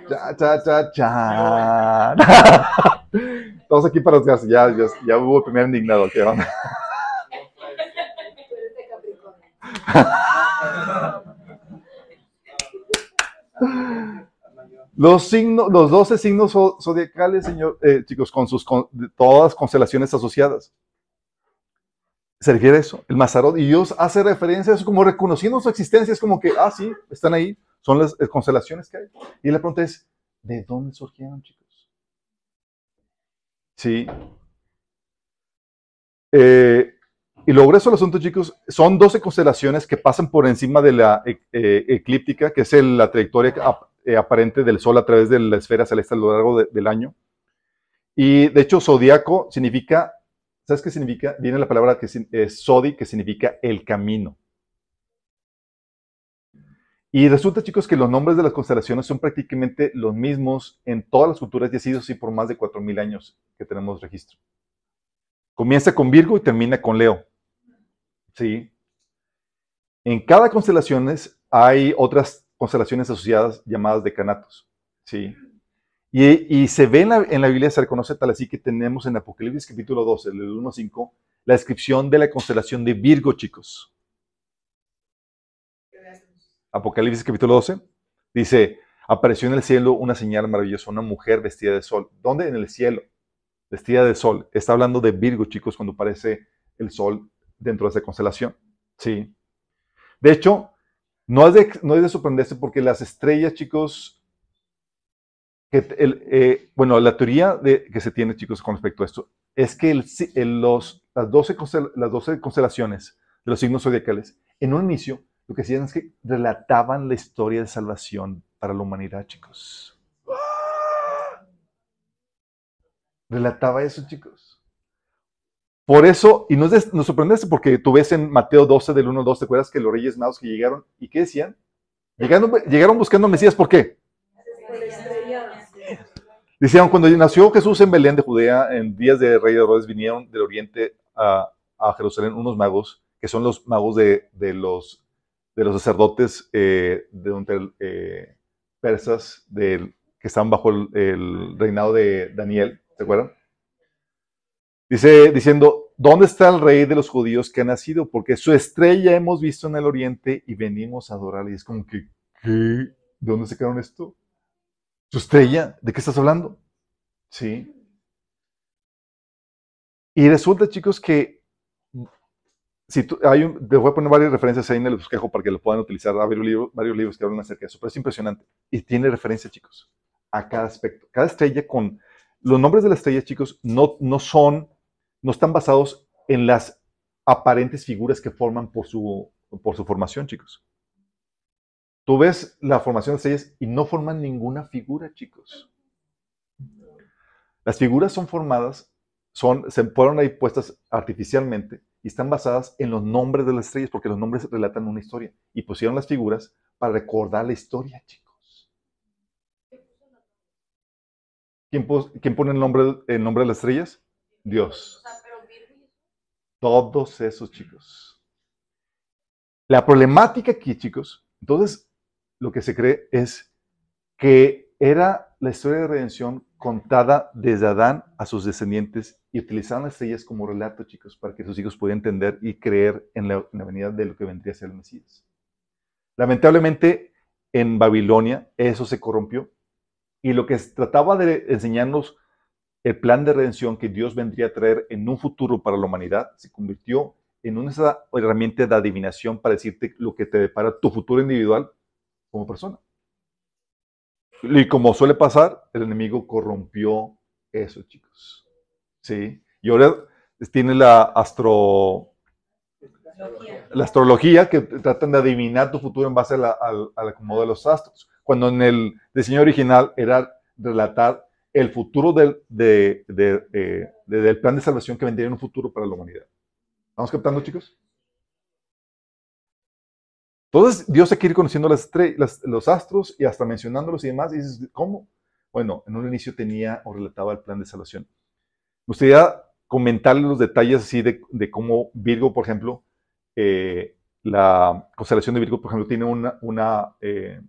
Cha, cha, cha, cha. Todos aquí para los ya, ya, ya hubo el primer indignado. ¿qué onda? Los, signos, los 12 signos zodiacales, señor, eh, chicos, con sus con, todas constelaciones asociadas. Se refiere a eso, el Mazarot. Y Dios hace referencia a eso como reconociendo su existencia. Es como que, ah, sí, están ahí. Son las eh, constelaciones que hay. Y la pregunta es, ¿de dónde surgieron, chicos? Sí. Eh, y lo grueso del asunto, chicos, son 12 constelaciones que pasan por encima de la eh, eclíptica, que es la trayectoria aparente del Sol a través de la esfera celeste a lo largo del año. Y de hecho, zodiaco significa, ¿sabes qué significa? Viene la palabra que es sodi, que significa el camino. Y resulta, chicos, que los nombres de las constelaciones son prácticamente los mismos en todas las culturas y ha así por más de 4.000 años que tenemos registro. Comienza con Virgo y termina con Leo. ¿Sí? En cada constelación hay otras constelaciones asociadas llamadas decanatos. ¿Sí? Y, se ve en la, Biblia, se reconoce tal así que tenemos en Apocalipsis capítulo 12, el 1 5, la descripción de la constelación de Virgo, chicos. Apocalipsis capítulo 12, dice, apareció en el cielo una señal maravillosa, una mujer vestida de sol. ¿Dónde? En el cielo, vestida de sol. Está hablando de Virgo, chicos, cuando aparece el sol dentro de esa constelación. Sí. De hecho, no es de, no es de sorprenderse porque las estrellas, chicos, eh, bueno, la teoría de, que se tiene, chicos, con respecto a esto, es que los, las, 12 las 12 constelaciones de los signos zodiacales, en un inicio, lo que hacían es que relataban la historia de salvación para la humanidad, chicos. Relataba eso, chicos. Por eso, y no nos sorprende porque tú ves en Mateo 12, del 1 al 2, ¿te acuerdas que los reyes magos que llegaron, ¿y qué decían? Llegaron, buscando Mesías, ¿por qué? Decían, cuando nació Jesús en Belén de Judea, en días de rey de Herodes, vinieron del oriente a, Jerusalén unos magos, que son los magos de los de los sacerdotes eh, de, eh, persas que estaban bajo el, reinado de Daniel, ¿se acuerdan? Dice, diciendo, ¿dónde está el rey de los judíos que ha nacido? Porque su estrella hemos visto en el oriente y venimos a adorarle. Y es como que, ¿qué? ¿De dónde se quedaron esto? ¿Su estrella? ¿De qué estás hablando? Sí. Y resulta, chicos, que si hay un, te voy a poner varias referencias ahí en el bosquejo para que lo puedan utilizar. Hay varios libros, varios libros que hablan acerca de eso, pero es impresionante. Y tiene referencia, chicos, a cada aspecto. Cada estrella con... Los nombres de las estrellas, chicos, no, no son, no están basados en las aparentes figuras que forman por su, por su formación, chicos. Tú ves la formación de estrellas y no forman ninguna figura, chicos. Las figuras son formadas, son, se fueron ahí puestas artificialmente y están basadas en los nombres de las estrellas, porque los nombres relatan una historia. Y pusieron las figuras para recordar la historia, chicos. ¿Quién, pone el nombre, el nombre de las estrellas? Dios. Todos esos chicos. La problemática aquí, chicos, entonces lo que se cree es que era la historia de redención contada desde Adán a sus descendientes y utilizaban las estrellas como relato, chicos, para que sus hijos pudieran entender y creer en la, venida de lo que vendría a ser el Mesías. Lamentablemente, en Babilonia eso se corrompió y lo que trataba de enseñarnos el plan de redención que Dios vendría a traer en un futuro para la humanidad se convirtió en una herramienta de adivinación para decirte lo que te depara tu futuro individual como persona. Y como suele pasar, el enemigo corrompió eso, chicos. ¿sí? Y ahora tiene la astro... La astrología que tratan de adivinar tu futuro en base al, acomodo de los astros. Cuando en el diseño original era relatar el futuro del, de, eh, del plan de salvación que vendría en un futuro para la humanidad. ¿Estamos captando, chicos? Entonces, Dios se quiere conociendo las, los astros y hasta mencionándolos y demás. Y dices, ¿cómo? Bueno, en un inicio tenía o relataba el plan de salvación. Me gustaría comentarle los detalles así de, cómo Virgo, por ejemplo, eh, la constelación de Virgo, por ejemplo, tiene una, una eh,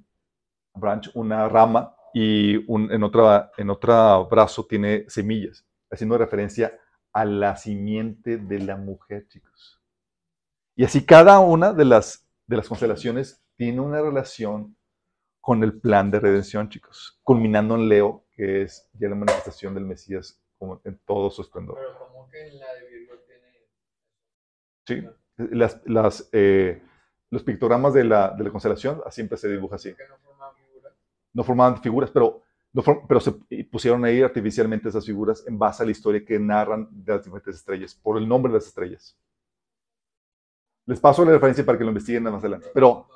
una rama y en, otra, en otro brazo tiene semillas, haciendo referencia a la simiente de la mujer, chicos. Y así cada una de las, de las constelaciones tiene una relación con el plan de redención, chicos, culminando en Leo, que es ya la manifestación del Mesías en todo su esplendor. Pero ¿cómo que la de Virgo tiene... Sí, las, las, eh, los pictogramas de la, de la constelación siempre se dibuja así. no formaban figuras? No formaban figuras, pero, pero se pusieron ahí artificialmente esas figuras en base a la historia que narran de las diferentes estrellas, por el nombre de las estrellas. Les paso la referencia para que lo investiguen más adelante. Pero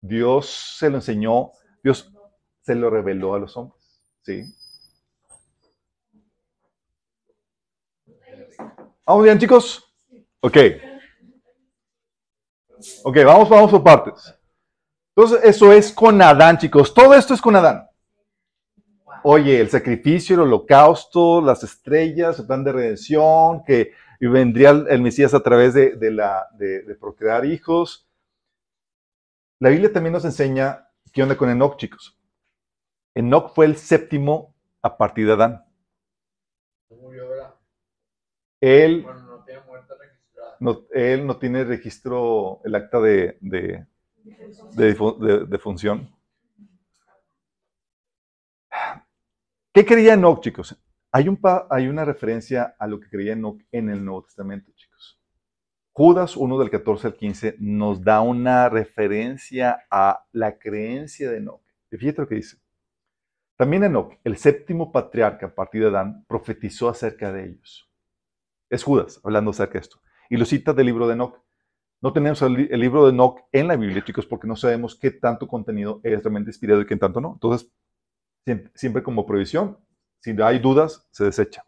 Dios se lo enseñó, Dios se lo reveló a los hombres. ¿Sí? ¿Vamos bien, chicos? Ok. Ok, vamos, vamos por partes. Entonces, eso es con Adán, chicos. Todo esto es con Adán. Oye, el sacrificio, el holocausto, las estrellas, el plan de redención, que vendría el, Mesías a través de, la, de, procrear hijos. La Biblia también nos enseña qué onda con Enoch, chicos. Enoch fue el séptimo a partir de Adán. Él no, él no tiene registro, el acta de, de, de, función. ¿Qué creía Enoch, chicos? Hay, un hay una referencia a lo que creía Enoch en el Nuevo Testamento, chicos. Judas 1 del 14 al 15 nos da una referencia a la creencia de Enoch. Fíjate lo que dice. También Enoch, el séptimo patriarca a partir de Adán, profetizó acerca de ellos. Es Judas hablando acerca de esto y lo cita del libro de Enoch. No tenemos el, libro de Enoch en la Biblia, chicos, porque no sabemos qué tanto contenido es realmente inspirado y qué tanto no. Entonces, siempre, como prohibición, si hay dudas, se desecha.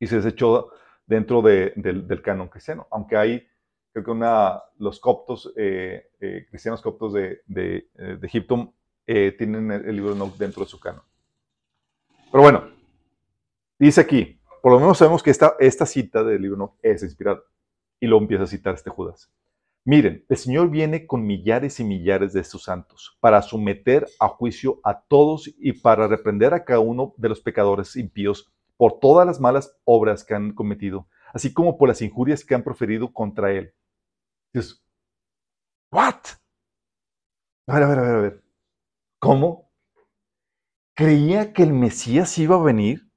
Y se desechó dentro del, canon cristiano, aunque hay, creo que los coptos, eh, eh, cristianos coptos de, eh, Egipto, tienen el, libro de dentro de su canon. Pero bueno, dice aquí, por lo menos sabemos que esta, cita del libro de es inspirada. Y luego empieza a citar este Judas. Miren, el Señor viene con millares y millares de sus santos para someter a juicio a todos y para reprender a cada uno de los pecadores impíos por todas las malas obras que han cometido, así como por las injurias que han proferido contra Él. Dios, ¿what? A ver, a ver, a ver, a ver. ¿Cómo? ¿Creía que el Mesías iba a venir?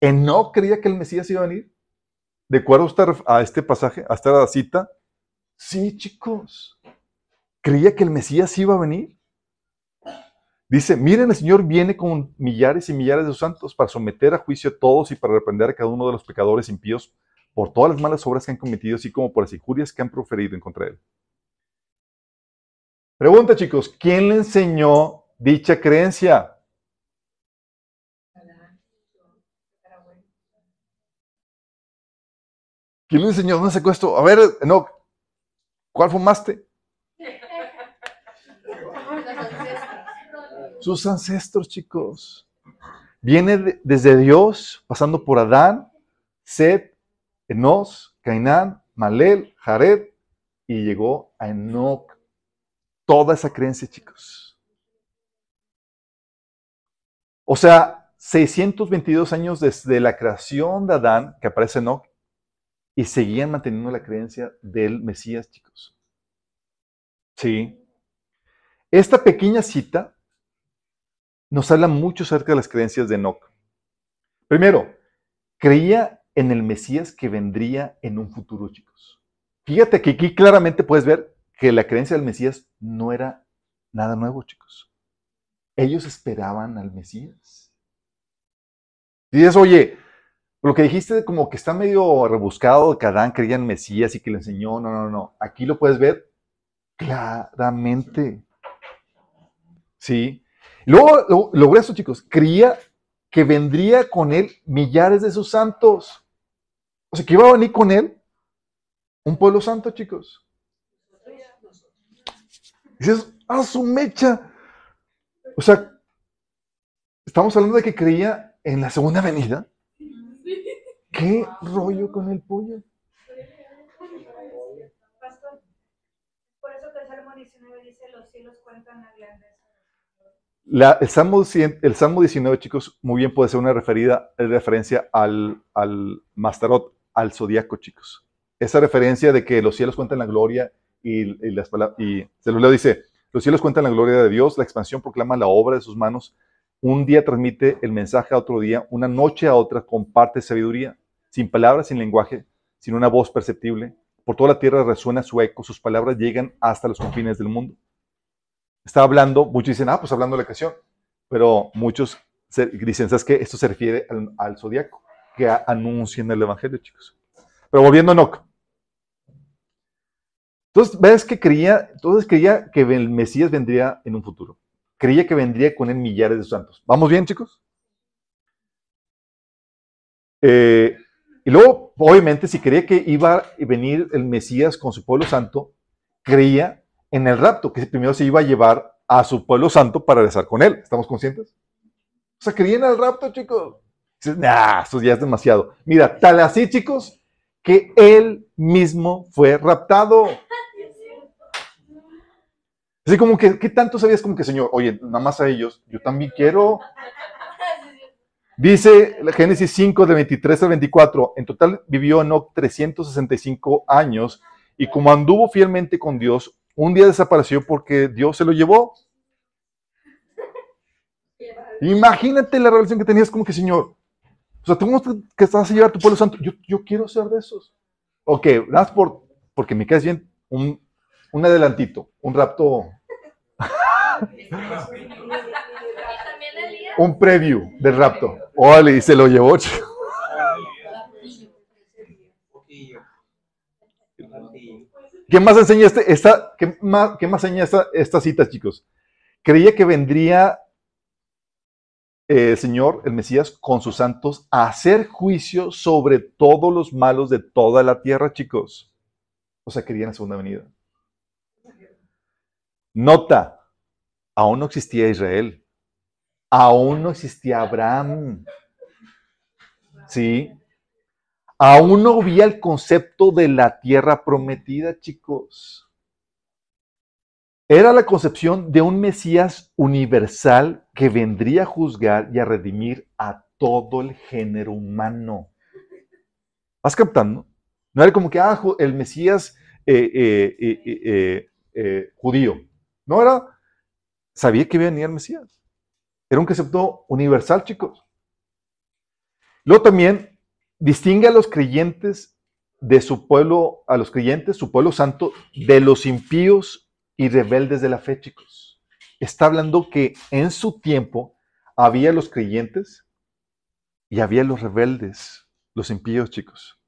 ¿No creía que el Mesías iba a venir? ¿De acuerdo a este pasaje, a esta cita? Sí, chicos. ¿Creía que el Mesías iba a venir? Dice, miren, el Señor viene con millares y millares de sus santos para someter a juicio a todos y para reprender a cada uno de los pecadores impíos por todas las malas obras que han cometido, así como por las injurias que han proferido en contra de él. Pregunta, chicos, ¿quién le enseñó dicha creencia? ¿Quién le enseñó? ¿Dónde sacó esto? A ver, no, ¿cuál fumaste? Sus ancestros, chicos. Viene desde Dios, pasando por Adán, Seth, Enos, Cainán, Malel, Jared, y llegó a Enoch. Toda esa creencia, chicos. O sea, 622 años desde la creación de Adán, que aparece Enoch, y seguían manteniendo la creencia del Mesías, chicos. Sí. Esta pequeña cita nos habla mucho acerca de las creencias de Enoch. Primero, creía en el Mesías que vendría en un futuro, chicos. Fíjate que aquí claramente puedes ver que la creencia del Mesías no era nada nuevo, chicos. Ellos esperaban al Mesías. Dices, oye, lo que dijiste como que está medio rebuscado, que Adán creía en Mesías y que le enseñó, no, no, no. Aquí lo puedes ver claramente. Sí. Luego, lo, grueso, chicos, creía que vendría con él millares de sus santos. O sea, que iba a venir con él un pueblo santo, chicos. dices, ¡ah, su mecha! O sea, estamos hablando de que creía en la segunda venida. ¿Qué rollo con el pollo? por eso que el Salmo 19 dice, los cielos cuentan la grandeza. el, Salmo, el Salmo 19, chicos, muy bien puede ser una referida, referencia al, al Mastarot, al zodiaco, chicos. Esa referencia de que los cielos cuentan la gloria y, y, las y se lo leo, dice, los cielos cuentan la gloria de Dios, la expansión proclama la obra de sus manos, un día transmite el mensaje a otro día, una noche a otra comparte sabiduría, sin palabras, sin lenguaje, sin una voz perceptible. Por toda la tierra resuena su eco, sus palabras llegan hasta los confines del mundo. Está hablando, muchos dicen, ah, pues hablando de la creación, pero muchos dicen, ¿sabes qué? Esto se refiere al, zodiaco, que anuncian el evangelio, chicos. Pero volviendo a Enoch. Entonces, ves que creía, entonces creía que el Mesías vendría en un futuro. Creía que vendría con él millares de santos. ¿Vamos bien, chicos? Eh, y luego, obviamente, si creía que iba a venir el Mesías con su pueblo santo, creía en el rapto, que primero se iba a llevar a su pueblo santo para rezar con él. ¿Estamos conscientes? O sea, creía en el rapto, chicos. Dices, nah, eso ya es demasiado. Mira, tal así, chicos, que él mismo fue raptado. Así como que, ¿qué tanto sabías como que, Señor, oye, nada más a ellos, yo también quiero? Dice Génesis 5, de 23 al 24, en total vivió Enoch 365 años y como anduvo fielmente con Dios, un día desapareció porque Dios se lo llevó. Imagínate la relación que tenías como que, Señor, o sea, tú que estás a llevar a tu pueblo santo. Yo, yo quiero ser de esos. Ok, das por, porque me caes bien un, un adelantito, un rapto. Un preview del rapto. Ole, y se lo llevó. ¿Qué más enseña este, esta, qué más, qué más enseña esta, esta cita, chicos? Creía que vendría eh, Señor, el Mesías, con sus santos, a hacer juicio sobre todos los malos de toda la tierra, chicos. O sea, querían la segunda venida. Nota, aún no existía Israel. Aún no existía Abraham. ¿Sí? Aún no había el concepto de la tierra prometida, chicos. Era la concepción de un Mesías universal que vendría a juzgar y a redimir a todo el género humano. ¿Vas captando? No era como que, ah, el Mesías eh, eh, eh, judío. No era, sabía que venía el Mesías. Era un concepto universal, chicos. Luego también distingue a los creyentes de su pueblo, a los creyentes, su pueblo santo, de los impíos y rebeldes de la fe, chicos. Está hablando que en su tiempo había los creyentes y había los rebeldes, los impíos, chicos.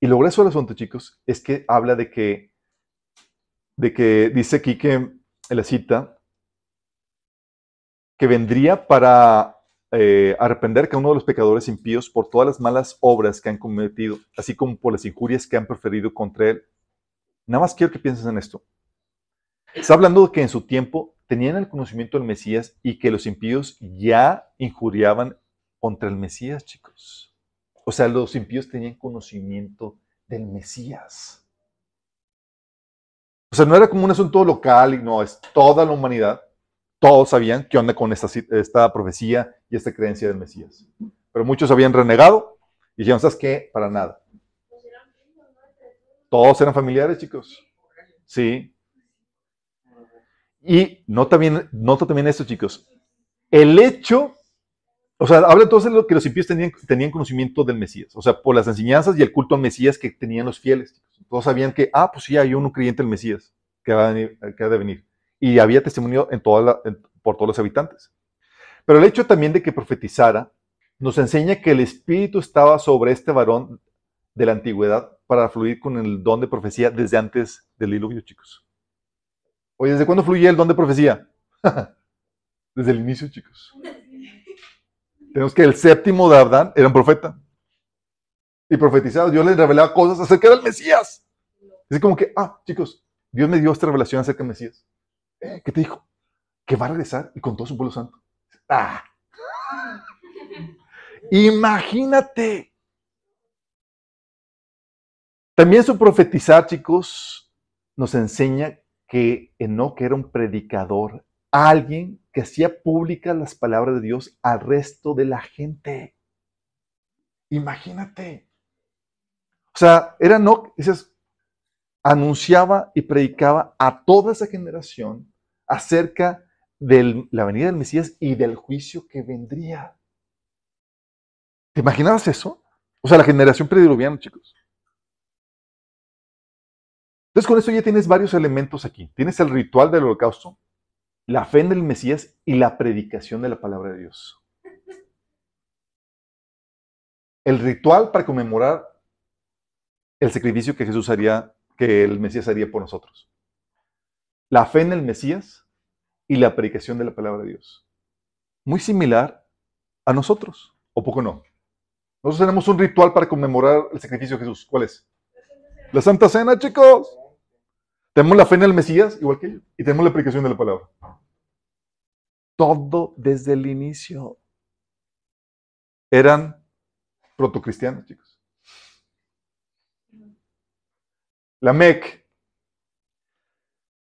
Y lo grueso del asunto, chicos, es que habla de que, de que dice aquí que la cita, que vendría para eh, arrepender cada uno de los pecadores impíos por todas las malas obras que han cometido, así como por las injurias que han preferido contra él. Nada más quiero que pienses en esto. Está hablando de que en su tiempo tenían el conocimiento del Mesías y que los impíos ya injuriaban contra el Mesías, chicos. O sea, los impíos tenían conocimiento del Mesías. O sea, no era como un asunto local, y no, es toda la humanidad. Todos sabían qué onda con esta, profecía y esta creencia del Mesías. Pero muchos habían renegado y dijeron, ¿sabes qué? Para nada. Todos eran familiares, chicos. Sí. Y nota, bien, nota también esto, chicos. El hecho, o sea, habla entonces de lo que los impíos tenían, tenían conocimiento del Mesías. O sea, por las enseñanzas y el culto al Mesías que tenían los fieles. Todos sabían que, ah, pues sí, hay uno creyente del Mesías que va, a venir, que ha de venir. Y había testimonio en toda por todos los habitantes. Pero el hecho también de que profetizara nos enseña que el Espíritu estaba sobre este varón de la antigüedad para fluir con el don de profecía desde antes del diluvio, chicos. Oye, ¿desde cuándo fluye el don de profecía? [laughs] Desde el inicio, chicos. Tenemos que el séptimo de Adán era un profeta. Y profetizado, Dios le revelaba cosas acerca del Mesías. Es como que, ah, chicos, Dios me dio esta revelación acerca del Mesías. Eh, ¿Qué te dijo? Que va a regresar y con todo su pueblo santo. ¡Ah! [laughs] Imagínate. También su profetizar, chicos, nos enseña que Enoch era un predicador, alguien que hacía públicas las palabras de Dios al resto de la gente. Imagínate. O sea, era Enoch, dices, anunciaba y predicaba a toda esa generación acerca de la venida del Mesías y del juicio que vendría. ¿Te imaginabas eso? O sea, la generación prediluviana, chicos. Entonces, con eso ya tienes varios elementos aquí. Tienes el ritual del holocausto, la fe en el Mesías y la predicación de la palabra de Dios. El ritual para conmemorar el sacrificio que Jesús haría, que el Mesías haría por nosotros. La fe en el Mesías y la predicación de la palabra de Dios. Muy similar a nosotros, ¿o poco no? Nosotros tenemos un ritual para conmemorar el sacrificio de Jesús. ¿Cuál es? La Santa Cena, chicos. Tenemos la fe en el Mesías, igual que ellos, y tenemos la aplicación de la palabra. Todo desde el inicio. Eran protocristianos, chicos. La MEC.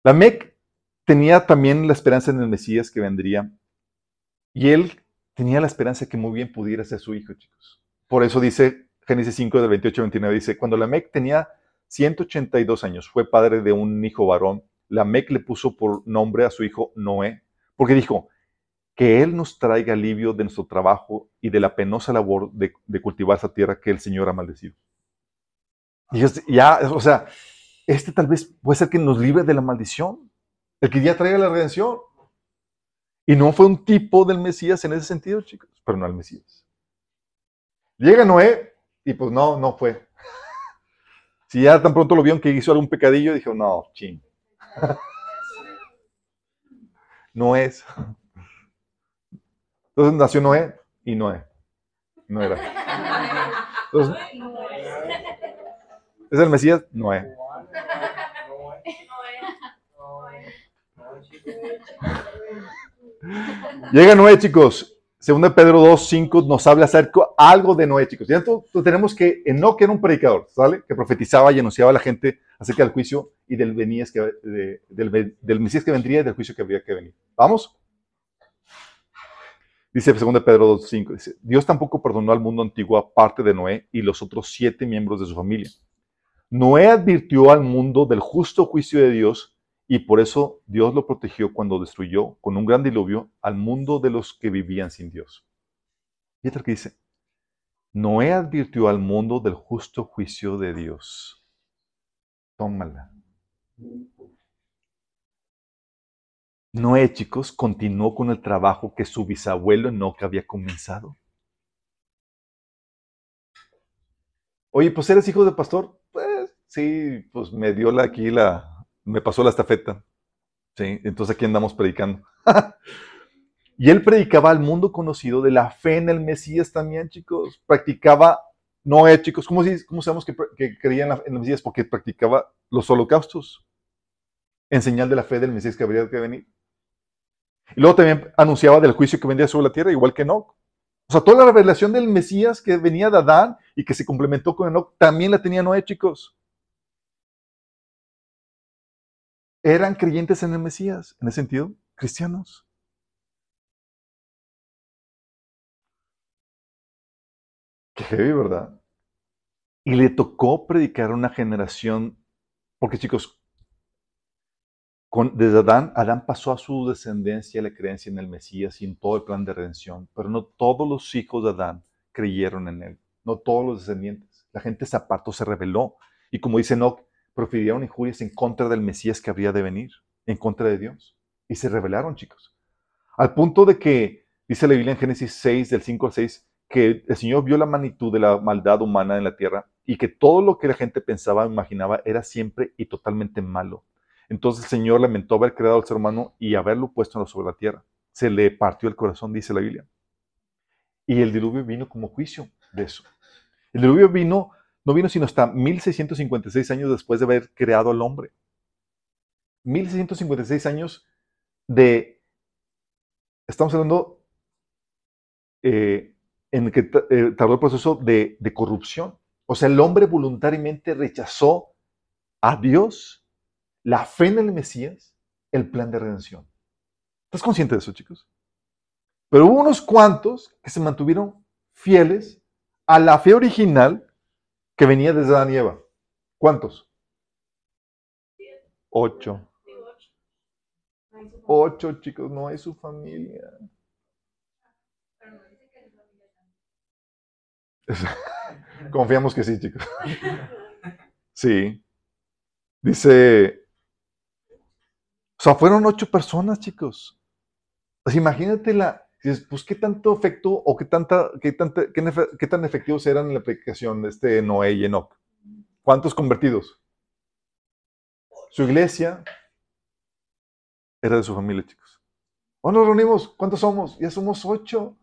La MEC tenía también la esperanza en el Mesías que vendría. Y él tenía la esperanza que muy bien pudiera ser su hijo, chicos. Por eso dice Génesis 5 del 28 29, dice, cuando Lamec tenía 182 años, fue padre de un hijo varón, Lamec le puso por nombre a su hijo Noé, porque dijo, que Él nos traiga alivio de nuestro trabajo y de la penosa labor de, cultivar esa tierra que el Señor ha maldecido. Y ya, o sea, este tal vez puede ser que nos libre de la maldición, el que ya traiga la redención. Y no fue un tipo del Mesías en ese sentido, chicos, pero no al Mesías. Llega Noé y pues no, no fue. [laughs] Si ya tan pronto lo vieron que hizo algún pecadillo, dijo, no, ching. [laughs] No es. Entonces nació Noé y Noé. No era. ¿Es el Mesías? Noé. Llega Noé, chicos. Segunda Pedro 2, 5 nos habla acerca algo de Noé, chicos. Ya tenemos que Enoch era un predicador, ¿sale? Que profetizaba y anunciaba a la gente acerca del juicio y del, Mesías que, del, Mesías que vendría y del juicio que habría que venir. ¿Vamos? Dice Segunda Pedro 2, 5, dice, Dios tampoco perdonó al mundo antiguo aparte de Noé y los otros siete miembros de su familia. Noé advirtió al mundo del justo juicio de Dios y por eso Dios lo protegió cuando destruyó con un gran diluvio al mundo de los que vivían sin Dios. Y lo que dice, Noé advirtió al mundo del justo juicio de Dios. Tómala. Noé, chicos, continuó con el trabajo que su bisabuelo no había comenzado. Oye, pues eres hijo de pastor. Pues sí, pues me dio la, aquí la, me pasó la estafeta. ¿sí? Entonces aquí andamos predicando. [laughs] y él predicaba al mundo conocido de la fe en el Mesías también, chicos. Practicaba, no, eh, chicos, ¿cómo, sabemos que, que creía en, el Mesías? Porque practicaba los holocaustos en señal de la fe del Mesías que habría que venir. Y luego también anunciaba del juicio que vendría sobre la tierra, igual que Enoch. O sea, toda la revelación del Mesías que venía de Adán y que se complementó con Enoch, también la tenía Noé, chicos. eran creyentes en el Mesías, en ese sentido, cristianos. Qué heavy, ¿verdad? Y le tocó predicar a una generación, porque chicos, desde Adán, Adán pasó a su descendencia la creencia en el Mesías y en todo el plan de redención, pero no todos los hijos de Adán creyeron en él, no todos los descendientes. La gente se apartó, se rebeló. Y como dice Enoch, profirieron injurias en contra del Mesías que habría de venir, en contra de Dios. Y se rebelaron, chicos. Al punto de que, dice la Biblia en Génesis 6, del 5 al 6, que el Señor vio la magnitud de la maldad humana en la tierra y que todo lo que la gente pensaba, imaginaba, era siempre y totalmente malo. Entonces el Señor lamentó haber creado al ser humano y haberlo puesto sobre la tierra. Se le partió el corazón, dice la Biblia. Y el diluvio vino como juicio de eso. El diluvio vino no vino sino hasta 1656 años después de haber creado al hombre. 1656 años de, estamos hablando eh, en el que eh, tardó el proceso de, de corrupción. O sea, el hombre voluntariamente rechazó a Dios, la fe en el Mesías, el plan de redención. ¿Estás consciente de eso, chicos? Pero hubo unos cuantos que se mantuvieron fieles a la fe original que venía desde Adán y Eva. ¿Cuántos? Ocho. Ocho, chicos, no hay su familia. [laughs] Confiamos que sí, chicos. [laughs] Sí. Dice, o sea, fueron ocho personas, chicos. Pues imagínate la, pues qué tanto efecto o qué, tanta, qué, tanta, qué, tan efectivos eran en la aplicación de este Noé y Enoch. ¿Cuántos convertidos? Su iglesia era de su familia, chicos. ¿O nos reunimos? ¿Cuántos somos? Ya somos ocho.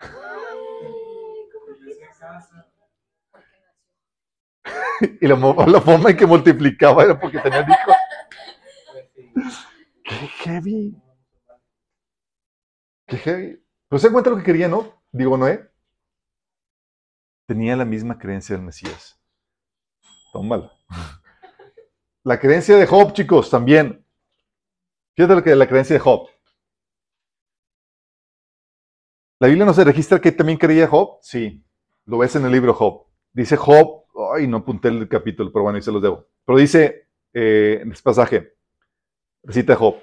[laughs] y la, forma en que multiplicaba era porque tenía hijos. ¡Qué heavy! ¡Qué heavy! Pero se encuentra lo que quería, ¿no? Digo, Noé. Tenía la misma creencia del Mesías. Tómala. La creencia de Job, chicos, también. Fíjate lo que la creencia de Job. ¿La Biblia no se registra que también creía Job? Sí, lo ves en el libro Job. Dice Job, ay, no apunté el capítulo, pero bueno, ahí se los debo. Pero dice eh, en este pasaje, recita Job,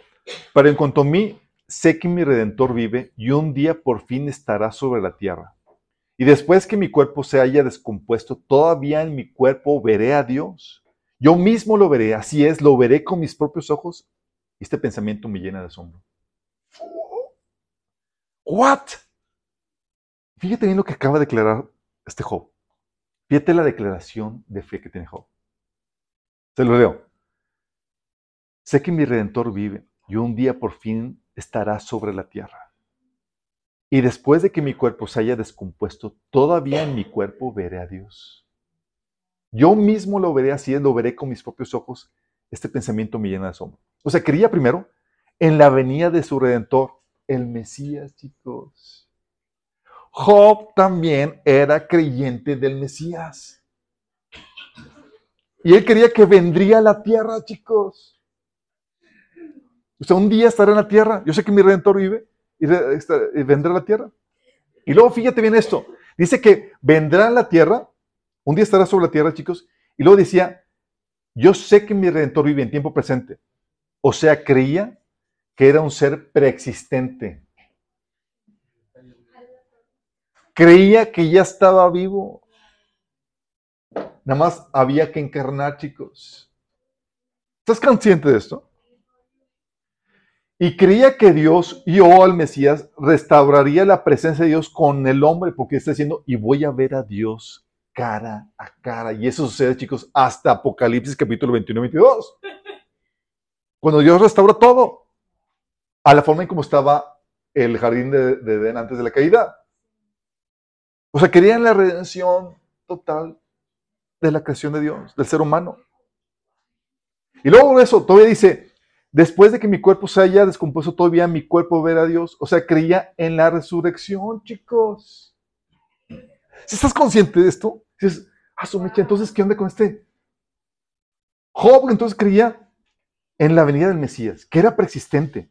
pero en cuanto a mí, sé que mi redentor vive y un día por fin estará sobre la tierra. Y después que mi cuerpo se haya descompuesto, todavía en mi cuerpo veré a Dios. Yo mismo lo veré, así es, lo veré con mis propios ojos. Este pensamiento me llena de asombro. ¿What? Fíjate bien lo que acaba de declarar este Job. Fíjate la declaración de fe que tiene Job. Se lo leo. Sé que mi redentor vive y un día por fin estará sobre la tierra. Y después de que mi cuerpo se haya descompuesto, todavía en mi cuerpo veré a Dios. Yo mismo lo veré así, lo veré con mis propios ojos. Este pensamiento me llena de asombro. O sea, creía primero en la venida de su redentor, el Mesías, chicos. Job también era creyente del Mesías. Y él quería que vendría a la tierra, chicos. O sea, un día estará en la tierra. Yo sé que mi redentor vive y vendrá a la tierra. Y luego fíjate bien esto. Dice que vendrá a la tierra, un día estará sobre la tierra, chicos. Y luego decía, yo sé que mi redentor vive en tiempo presente. O sea, creía que era un ser preexistente. Creía que ya estaba vivo. Nada más había que encarnar, chicos. ¿Estás consciente de esto? Y creía que Dios y o al Mesías restauraría la presencia de Dios con el hombre, porque está diciendo, y voy a ver a Dios cara a cara. Y eso sucede, chicos, hasta Apocalipsis capítulo 21 y 22. Cuando Dios restaura todo, a la forma en como estaba el jardín de, de Edén antes de la caída. O sea, querían la redención total de la creación de Dios, del ser humano. Y luego eso, todavía dice, después de que mi cuerpo se haya descompuesto, todavía mi cuerpo verá a Dios. O sea, creía en la resurrección, chicos. Si estás consciente de esto, dices, ah, su entonces, ¿qué onda con este? Job entonces creía en la venida del Mesías, que era preexistente,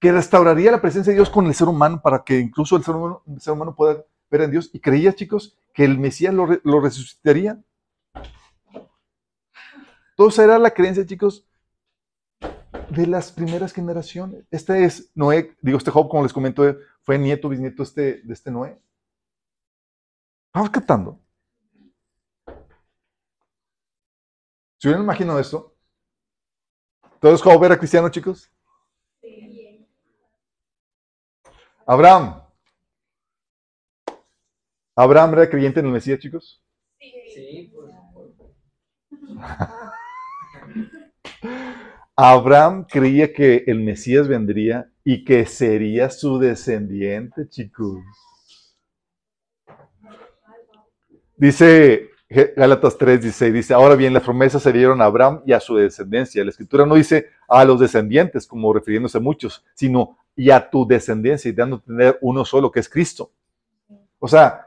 que restauraría la presencia de Dios con el ser humano para que incluso el ser humano, pueda ver en Dios y creía, chicos, que el Mesías lo, resucitaría. Todo era la creencia, chicos, de las primeras generaciones. Este es Noé, digo, este Job, como les comento, fue nieto, bisnieto este, de este Noé. Vamos captando. Si hubieran imaginado esto, ¿todos Job era cristiano, chicos? Sí. Abraham, ¿Abraham era creyente en el Mesías, chicos? Sí. [laughs] Abraham creía que el Mesías vendría y que sería su descendiente, chicos. Dice Gálatas 3, 16 dice, ahora bien, las promesas se dieron a Abraham y a su descendencia. La escritura no dice a los descendientes, como refiriéndose a muchos, sino y a tu descendencia, y dando a entender uno solo, que es Cristo. O sea,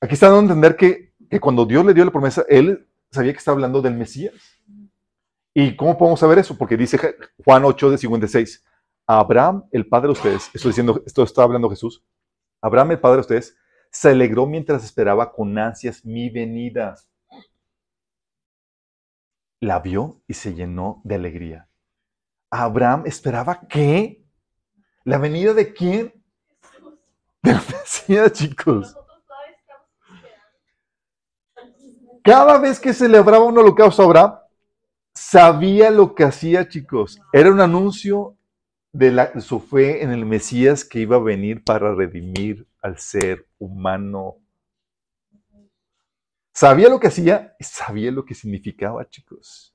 aquí está dando a entender que, que cuando Dios le dio la promesa, él sabía que está hablando del Mesías. ¿Y cómo podemos saber eso? Porque dice Juan 8, de 56, Abraham, el padre de ustedes, esto, diciendo, esto está hablando Jesús, Abraham, el padre de ustedes, se alegró mientras esperaba con ansias mi venida. La vio y se llenó de alegría. Abraham esperaba que la venida de quién? [laughs] De la Mesías, chicos. Cada vez que celebraba un holocausto, Abraham sabía lo que hacía, chicos. Era un anuncio de, su fe en el Mesías que iba a venir para redimir al ser humano. Sabía lo que hacía y sabía lo que significaba, chicos.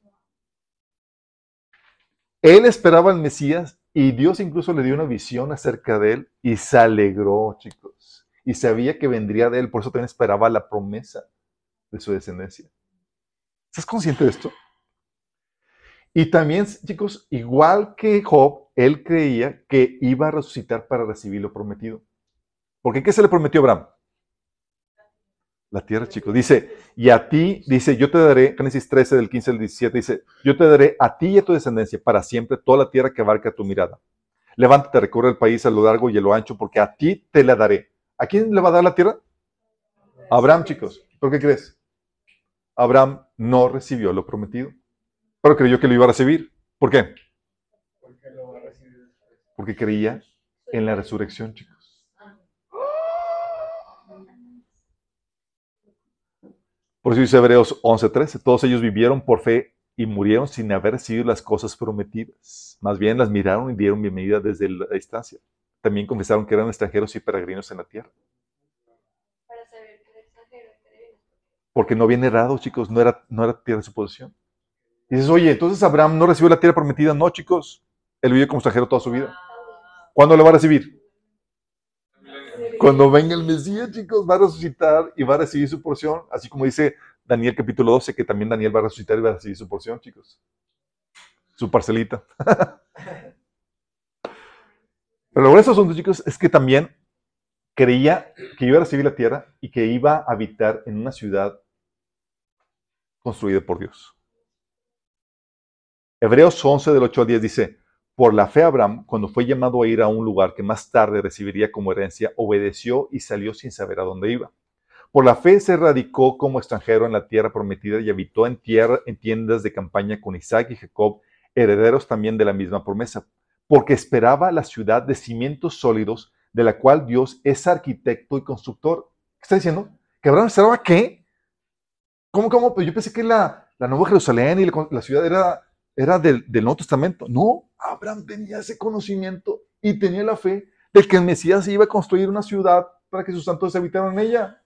Él esperaba al Mesías y Dios incluso le dio una visión acerca de él y se alegró, chicos. Y sabía que vendría de él, por eso también esperaba la promesa de su descendencia. ¿Estás consciente de esto? Y también, chicos, igual que Job, él creía que iba a resucitar para recibir lo prometido. Porque ¿qué se le prometió a Abraham? La tierra, chicos. Dice, y a ti, dice, yo te daré, Génesis 13, del 15 al 17, dice, yo te daré a ti y a tu descendencia para siempre toda la tierra que abarca tu mirada. Levántate, recorre el país a lo largo y a lo ancho, porque a ti te la daré. ¿A quién le va a dar la tierra? Abraham, chicos. ¿Por qué crees? Abraham no recibió lo prometido pero creyó que lo iba a recibir. ¿Por qué? Porque creía en la resurrección, chicos. Por eso dice Hebreos 11:13, todos ellos vivieron por fe y murieron sin haber recibido las cosas prometidas. Más bien las miraron y dieron bienvenida desde la distancia. También confesaron que eran extranjeros y peregrinos en la tierra. Porque no habían errado, chicos, no era, no era tierra de su posición dices, oye, entonces Abraham no recibió la tierra prometida. No, chicos. Él vivió como extranjero toda su vida. ¿Cuándo le va a recibir? Cuando venga el Mesías, chicos, va a resucitar y va a recibir su porción. Así como dice Daniel capítulo 12, que también Daniel va a resucitar y va a recibir su porción, chicos. Su parcelita. [laughs] Pero lo eso son chicos, es que también creía que iba a recibir la tierra y que iba a habitar en una ciudad construida por Dios. Hebreos 11 del 8 al 10 dice, por la fe Abraham, cuando fue llamado a ir a un lugar que más tarde recibiría como herencia, obedeció y salió sin saber a dónde iba. Por la fe se radicó como extranjero en la tierra prometida y habitó en, tierra, en tiendas de campaña con Isaac y Jacob, herederos también de la misma promesa, porque esperaba la ciudad de cimientos sólidos, de la cual Dios es arquitecto y constructor. ¿Qué está diciendo? ¿Que Abraham esperaba qué? ¿Cómo, cómo? Pues yo pensé que la, la Nueva Jerusalén y la ciudad era era del, Nuevo Testamento. No, Abraham tenía ese conocimiento y tenía la fe de que el Mesías iba a construir una ciudad para que sus santos habitaran en ella.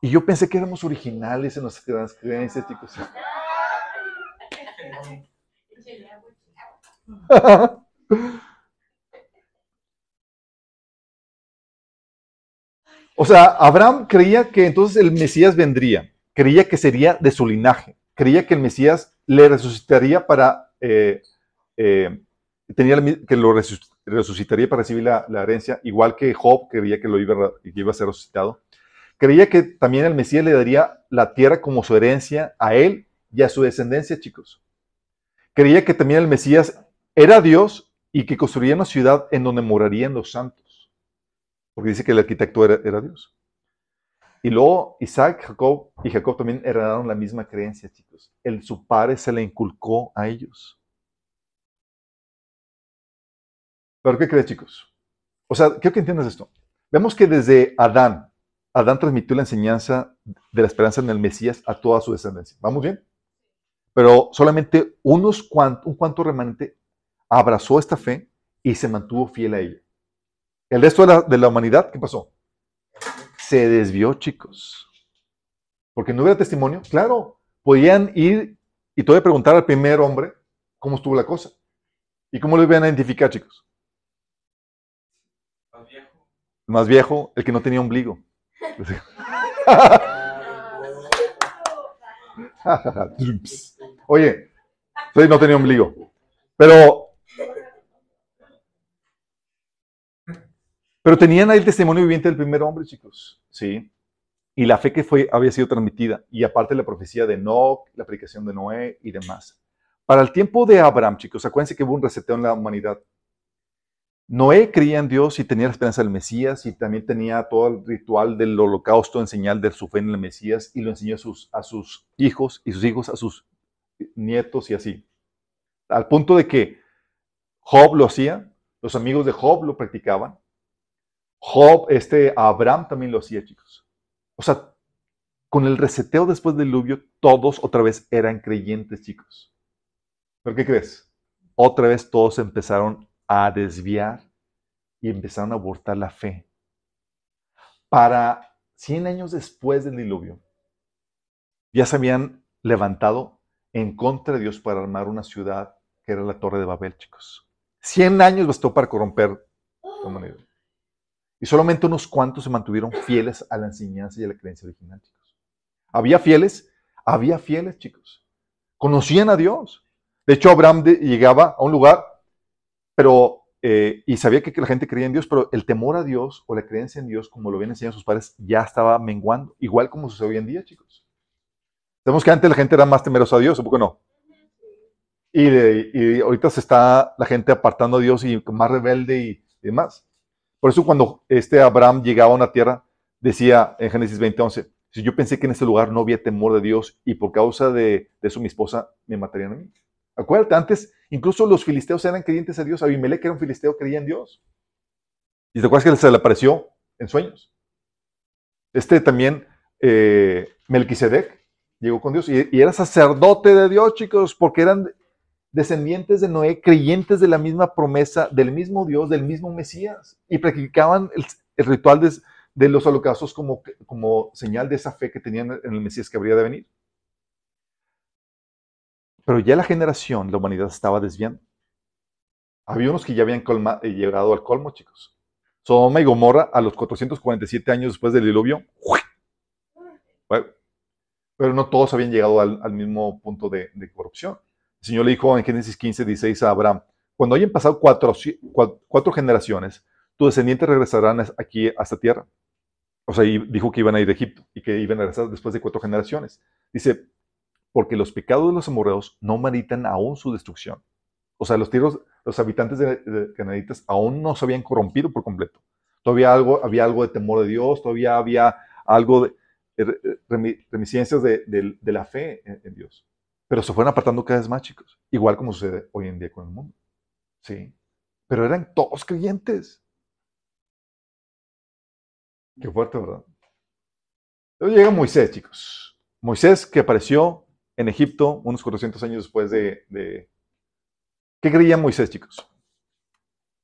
Y yo pensé que éramos originales en nuestras creencias, chicos. [laughs] [laughs] O sea, Abraham creía que entonces el Mesías vendría, creía que sería de su linaje, creía que el Mesías le resucitaría para, eh, eh, tenía que lo resucitaría para recibir la, herencia, igual que Job creía que lo iba, iba a ser resucitado. Creía que también el Mesías le daría la tierra como su herencia a él y a su descendencia, chicos. Creía que también el Mesías era Dios y que construiría una ciudad en donde morarían los santos porque dice que el arquitecto era, Dios. Y luego Isaac Jacob, y Jacob también heredaron la misma creencia, chicos. El, su padre se le inculcó a ellos. ¿Pero qué crees, chicos? O sea, quiero que entiendas esto. Vemos que desde Adán, Adán transmitió la enseñanza de la esperanza en el Mesías a toda su descendencia. ¿Vamos bien? Pero solamente unos cuantos, un cuanto remanente abrazó esta fe y se mantuvo fiel a ella. El resto de la, humanidad, ¿qué pasó? Se desvió, chicos. Porque no hubiera testimonio. Claro, podían ir y todavía preguntar al primer hombre cómo estuvo la cosa. ¿Y cómo lo iban a identificar, chicos? El más viejo, el que no tenía ombligo. [laughs] [laughs] Oye, no tenía ombligo. Pero, pero tenían ahí el testimonio viviente del primer hombre, chicos. Sí. Y la fe que fue, había sido transmitida. Y aparte la profecía de Enoch, la aplicación de Noé y demás. Para el tiempo de Abraham, chicos, acuérdense que hubo un reseteo en la humanidad. Noé creía en Dios y tenía la esperanza del Mesías y también tenía todo el ritual del holocausto en señal de su fe en el Mesías y lo enseñó a a sus hijos y sus hijos a sus nietos y así. Al punto de que Job lo hacía, los amigos de Job lo practicaban. Job, este Abraham también lo hacía, chicos. O sea, con el reseteo después del diluvio, todos otra vez eran creyentes, chicos. ¿Pero qué crees? Otra vez todos empezaron a desviar y empezaron a abortar la fe. Para 100 años después del diluvio, ya se habían levantado en contra de Dios para armar una ciudad que era la Torre de Babel, chicos. 100 años bastó para corromper la humanidad. Y solamente unos cuantos se mantuvieron fieles a la enseñanza y a la creencia original, chicos. Había fieles, había fieles, chicos. Conocían a Dios. De hecho, Abraham llegaba a un lugar pero, eh, y sabía que, la gente creía en Dios, pero el temor a Dios o la creencia en Dios, como lo habían enseñado sus padres, ya estaba menguando, igual como sucede hoy en día, chicos. Sabemos que antes la gente era más temerosa a Dios, ¿o poco no? Y, y, ahorita se está la gente apartando a Dios y más rebelde y, demás. Por eso cuando este Abraham llegaba a una tierra, decía en Génesis 20:11, si yo pensé que en este lugar no había temor de Dios y por causa de, de eso mi esposa me mataría a mí. Acuérdate, antes incluso los filisteos eran creyentes a Dios. Abimelech era un filisteo, creía en Dios. Y te acuerdas que se le apareció en sueños. Este también, eh, Melquisedec, llegó con Dios y, era sacerdote de Dios, chicos, porque eran descendientes de Noé, creyentes de la misma promesa, del mismo Dios, del mismo Mesías, y practicaban el, ritual de, los holocaustos como, como señal de esa fe que tenían en el Mesías que habría de venir. Pero ya la generación, la humanidad estaba desviando. Había unos que ya habían eh, llegado al colmo, chicos. Sodoma y Gomorra, a los 447 años después del diluvio, pero no todos habían llegado al, mismo punto de, corrupción. El Señor le dijo en Génesis 15, 16 a Abraham, cuando hayan pasado cuatro, generaciones, tus descendientes regresarán aquí a esta tierra. O sea, dijo que iban a ir a Egipto y que iban a regresar después de cuatro generaciones. Dice, porque los pecados de los amorreos no meritan aún su destrucción. O sea, los tiros, habitantes de, de aún no se habían corrompido por completo. Todavía había algo de temor de Dios, todavía había algo de reminiscencias de, la fe en, Dios. Pero se fueron apartando cada vez más, chicos. Igual como sucede hoy en día con el mundo. Sí. Pero eran todos creyentes. Qué fuerte, ¿verdad? Luego llega Moisés, chicos. Moisés que apareció en Egipto, unos 400 años después de, ¿Qué creía Moisés, chicos?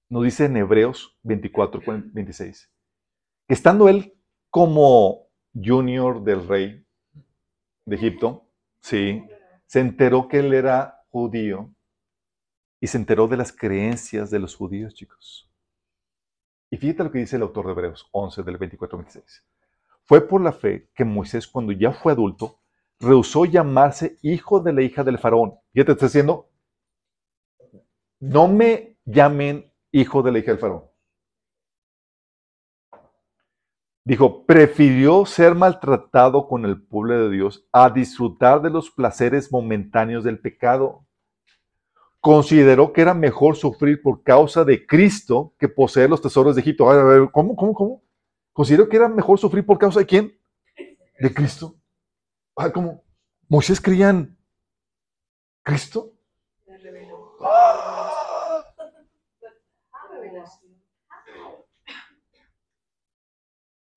Nos dice en Hebreos 24, 26, que estando él como junior del rey de Egipto, sí, se enteró que él era judío y se enteró de las creencias de los judíos, chicos. Y fíjate lo que dice el autor de Hebreos 11, del 24 26. Fue por la fe que Moisés, cuando ya fue adulto, rehusó llamarse hijo de la hija del faraón. ¿Ya te está diciendo? No me llamen hijo de la hija del faraón. Dijo, prefirió ser maltratado con el pueblo de Dios a disfrutar de los placeres momentáneos del pecado. Consideró que era mejor sufrir por causa de Cristo que poseer los tesoros de Egipto. A ver, ¿cómo, cómo, cómo? Consideró que era mejor sufrir por causa de quién? De Cristo. Ah, ¿cómo? Moisés creía en Cristo.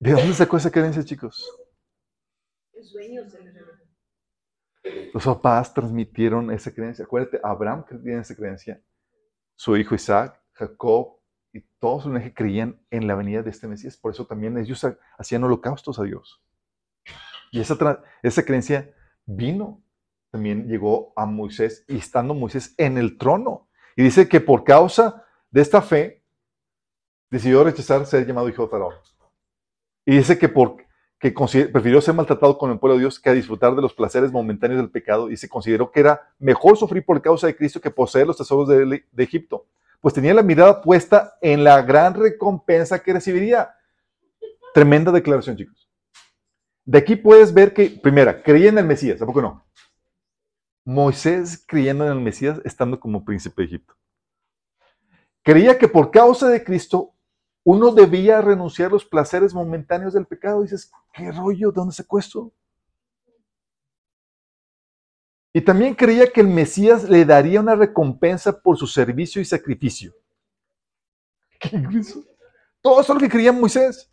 ¿De dónde sacó esa creencia, chicos? Los papás transmitieron esa creencia. Acuérdate, Abraham en esa creencia. Su hijo Isaac, Jacob y todos los que creían en la venida de este Mesías. Por eso también ellos hacían holocaustos a Dios. Y esa, esa creencia vino, también llegó a Moisés y estando Moisés en el trono. Y dice que por causa de esta fe, decidió rechazar ser llamado hijo de Faraón. Y dice que, por, que prefirió ser maltratado con el pueblo de Dios que disfrutar de los placeres momentáneos del pecado y se consideró que era mejor sufrir por causa de Cristo que poseer los tesoros de, de Egipto, pues tenía la mirada puesta en la gran recompensa que recibiría. Tremenda declaración, chicos. De aquí puedes ver que, primera, creía en el Mesías, ¿a poco no? Moisés creyendo en el Mesías estando como príncipe de Egipto. Creía que por causa de Cristo uno debía renunciar a los placeres momentáneos del pecado. dices, ¿qué rollo? ¿De dónde se esto? Y también creía que el Mesías le daría una recompensa por su servicio y sacrificio. ¿Qué Todo eso es lo que creía Moisés.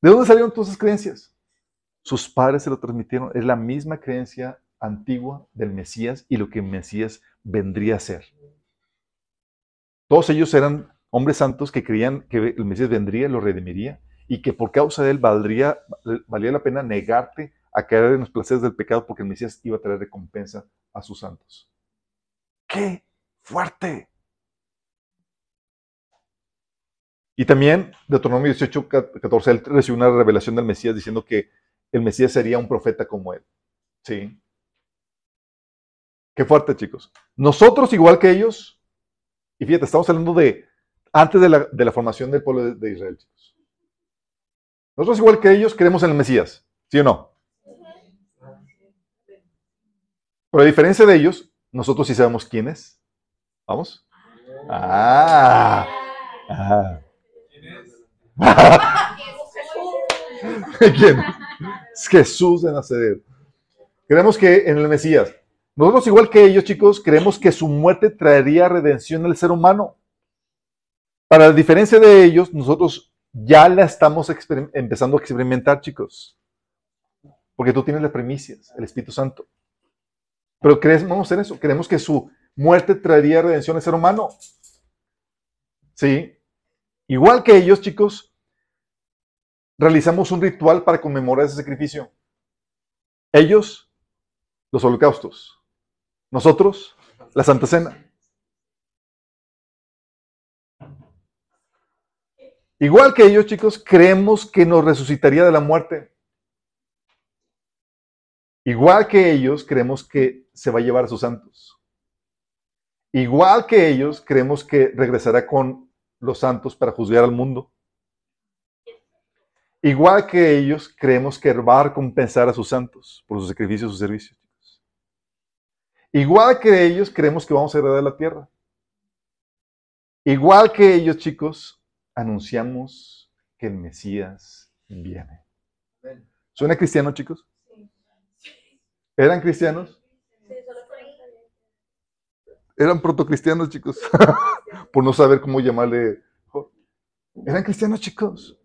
¿De dónde salieron todas esas creencias? Sus padres se lo transmitieron. Es la misma creencia antigua del Mesías y lo que el Mesías vendría a ser. Todos ellos eran hombres santos que creían que el Mesías vendría, lo redimiría y que por causa de él valdría, valía la pena negarte a caer en los placeres del pecado porque el Mesías iba a traer recompensa a sus santos. ¡Qué fuerte! Y también, Deuteronomio 18, 14, él recibió una revelación del Mesías diciendo que el Mesías sería un profeta como él. ¿Sí? Qué fuerte, chicos. Nosotros, igual que ellos, y fíjate, estamos hablando de antes de la, formación del pueblo de, Israel, chicos. Nosotros, igual que ellos, creemos en el Mesías, ¿sí o no? Pero a diferencia de ellos, nosotros sí sabemos quién es. ¿Vamos? Ah. ah. [laughs] ¿Quién? Es Jesús de Nazaret. Creemos que en el Mesías. Nosotros, igual que ellos, chicos, creemos que su muerte traería redención al ser humano. Para la diferencia de ellos, nosotros ya la estamos empezando a experimentar, chicos. Porque tú tienes las primicias, el Espíritu Santo. Pero creemos en eso, creemos que su muerte traería redención al ser humano. ¿Sí? Igual que ellos, chicos, realizamos un ritual para conmemorar ese sacrificio. Ellos, los holocaustos. Nosotros, la Santa Cena. Igual que ellos, chicos, creemos que nos resucitaría de la muerte. Igual que ellos, creemos que se va a llevar a sus santos. Igual que ellos, creemos que regresará con los santos para juzgar al mundo. Igual que ellos, creemos que va a recompensar a sus santos por sus sacrificios y sus servicios. Igual que ellos, creemos que vamos a heredar la tierra. Igual que ellos, chicos, anunciamos que el Mesías viene. ¿Suena cristiano, chicos? ¿Eran cristianos? Eran protocristianos, chicos, [laughs] por no saber cómo llamarle. Eran cristianos, chicos.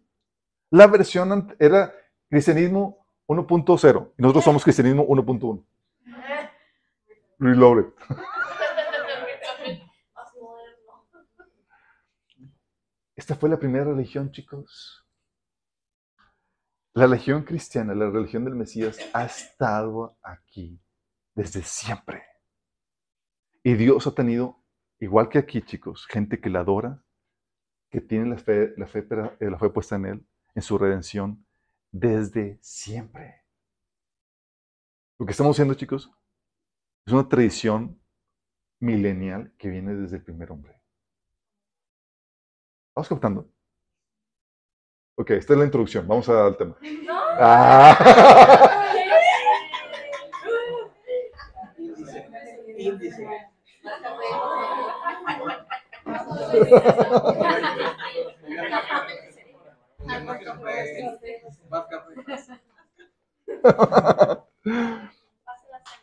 La versión era cristianismo 1.0 y nosotros somos cristianismo 1.1. Reloaded. [laughs] Esta fue la primera religión, chicos. La religión cristiana, la religión del Mesías, ha estado aquí desde siempre. Y Dios ha tenido, igual que aquí, chicos, gente que la adora, que tiene la fe, la fe, la fe puesta en Él, en su redención, desde siempre. Lo que estamos haciendo, chicos, es una tradición milenial que viene desde el primer hombre. ¿Vamos captando? Ok, esta es la introducción. Vamos al tema. Ah.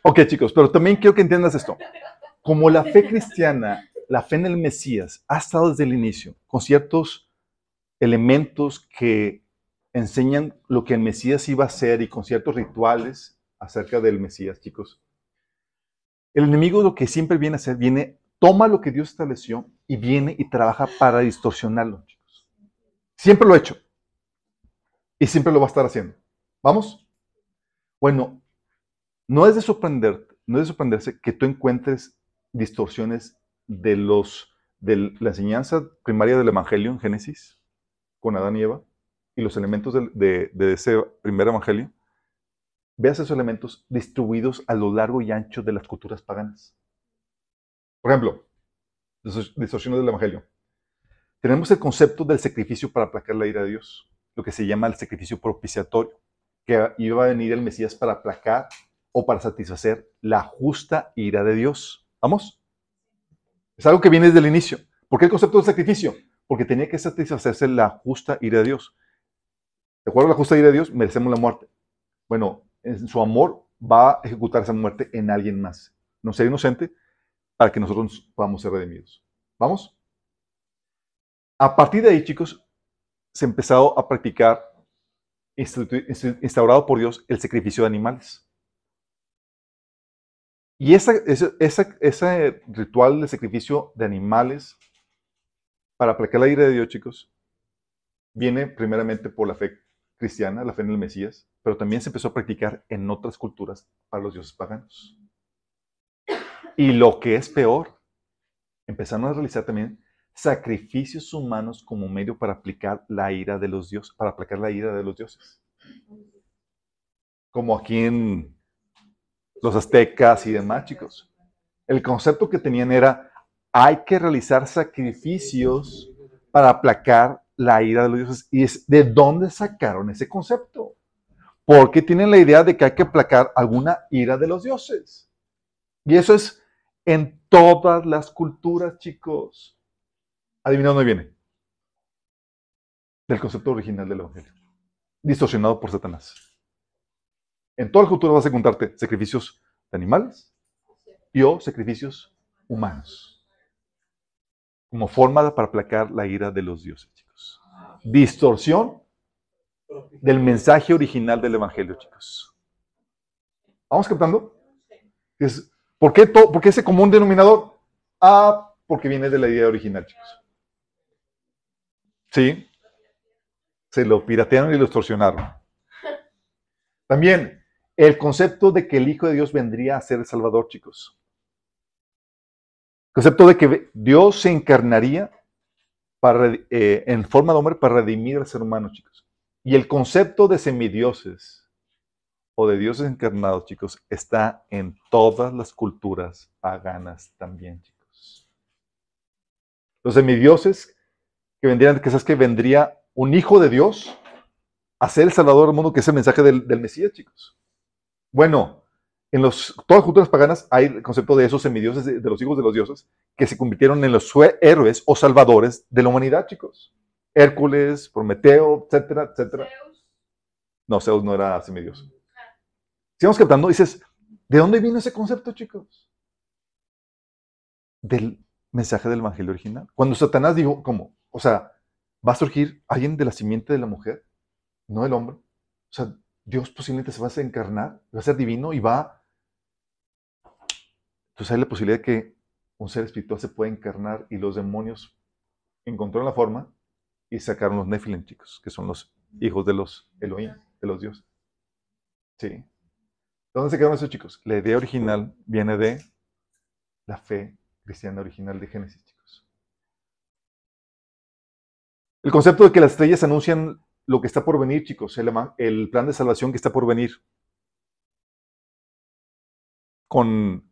ok, chicos, pero también quiero que entiendas esto. Como la fe cristiana, la fe en el Mesías, ha estado desde el inicio, con ciertos elementos que enseñan lo que el Mesías iba a hacer y con ciertos rituales acerca del Mesías, chicos. El enemigo lo que siempre viene a hacer, viene, toma lo que Dios estableció y viene y trabaja para distorsionarlo, chicos. Siempre lo ha hecho. Y siempre lo va a estar haciendo. ¿Vamos? Bueno, no es de sorprender, no es de sorprenderse que tú encuentres distorsiones de los de la enseñanza primaria del Evangelio en Génesis, con Adán y Eva, y los elementos de, de ese primer Evangelio, veas esos elementos distribuidos a lo largo y ancho de las culturas paganas. Por ejemplo, distorsiones del Evangelio. Tenemos el concepto del sacrificio para aplacar la ira de Dios, lo que se llama el sacrificio propiciatorio, que iba a venir el Mesías para aplacar o para satisfacer la justa ira de Dios. ¿Vamos? Es algo que viene desde el inicio. ¿Por qué el concepto del sacrificio? Porque tenía que satisfacerse la justa ira de Dios. De acuerdo a la justa ira de Dios, merecemos la muerte. Bueno, en su amor va a ejecutar esa muerte en alguien más. No ser inocente para que nosotros podamos ser redimidos. ¿Vamos? A partir de ahí, chicos, se ha empezado a practicar, instaurado por Dios, el sacrificio de animales. Y ese, ese ritual de sacrificio de animales para aplacar la ira de Dios, chicos, viene primeramente por la fe cristiana, la fe en el Mesías, pero también se empezó a practicar en otras culturas para los dioses paganos. Y lo que es peor, empezaron a realizar también sacrificios humanos como medio para aplicar la ira de los dioses, para aplicar la ira de los dioses. Como aquí en los aztecas y demás, chicos. El concepto que tenían era, hay que realizar sacrificios para aplacar la ira de los dioses. Y es de dónde sacaron ese concepto. Porque tienen la idea de que hay que aplacar alguna ira de los dioses. Y eso es en todas las culturas, chicos. Adivina dónde viene. Del concepto original del Evangelio. Distorsionado por Satanás. En toda la cultura vas a encontrarte sacrificios de animales y o sacrificios humanos. Como forma para aplacar la ira de los dioses, chicos. Distorsión del mensaje original del Evangelio, chicos. ¿Vamos captando? ¿Por qué, ¿Por qué ese común denominador? Ah, porque viene de la idea original, chicos. Sí. Se lo piratearon y lo extorsionaron. También el concepto de que el Hijo de Dios vendría a ser el Salvador, chicos. El concepto de que Dios se encarnaría eh, en forma de hombre para redimir al ser humano, chicos. Y el concepto de semidioses o de dioses encarnados, chicos, está en todas las culturas paganas también, chicos. Los semidioses que vendrían, sabes que vendría un hijo de Dios a ser el Salvador del mundo, que es el mensaje del, Mesías, chicos. Bueno, en los, todas las culturas paganas hay el concepto de esos semidioses, de, los hijos de los dioses, que se convirtieron en los héroes o salvadores de la humanidad, chicos. Hércules, Prometeo, etcétera, etcétera. No, Zeus no era semidioso. Sigamos captando, dices, ¿de dónde vino ese concepto, chicos? Del mensaje del Evangelio original. Cuando Satanás dijo, ¿cómo? O sea, va a surgir alguien de la simiente de la mujer, no del hombre. O sea, Dios posiblemente se va a encarnar, va a ser divino y va. Entonces hay la posibilidad de que un ser espiritual se pueda encarnar y los demonios encontraron la forma y sacaron los Nephilim, chicos, que son los hijos de los Elohim, de los dioses. Sí. ¿Dónde se quedaron esos chicos? La idea original viene de la fe cristiana original de Génesis. El concepto de que las estrellas anuncian lo que está por venir, chicos, el, plan de salvación que está por venir. Con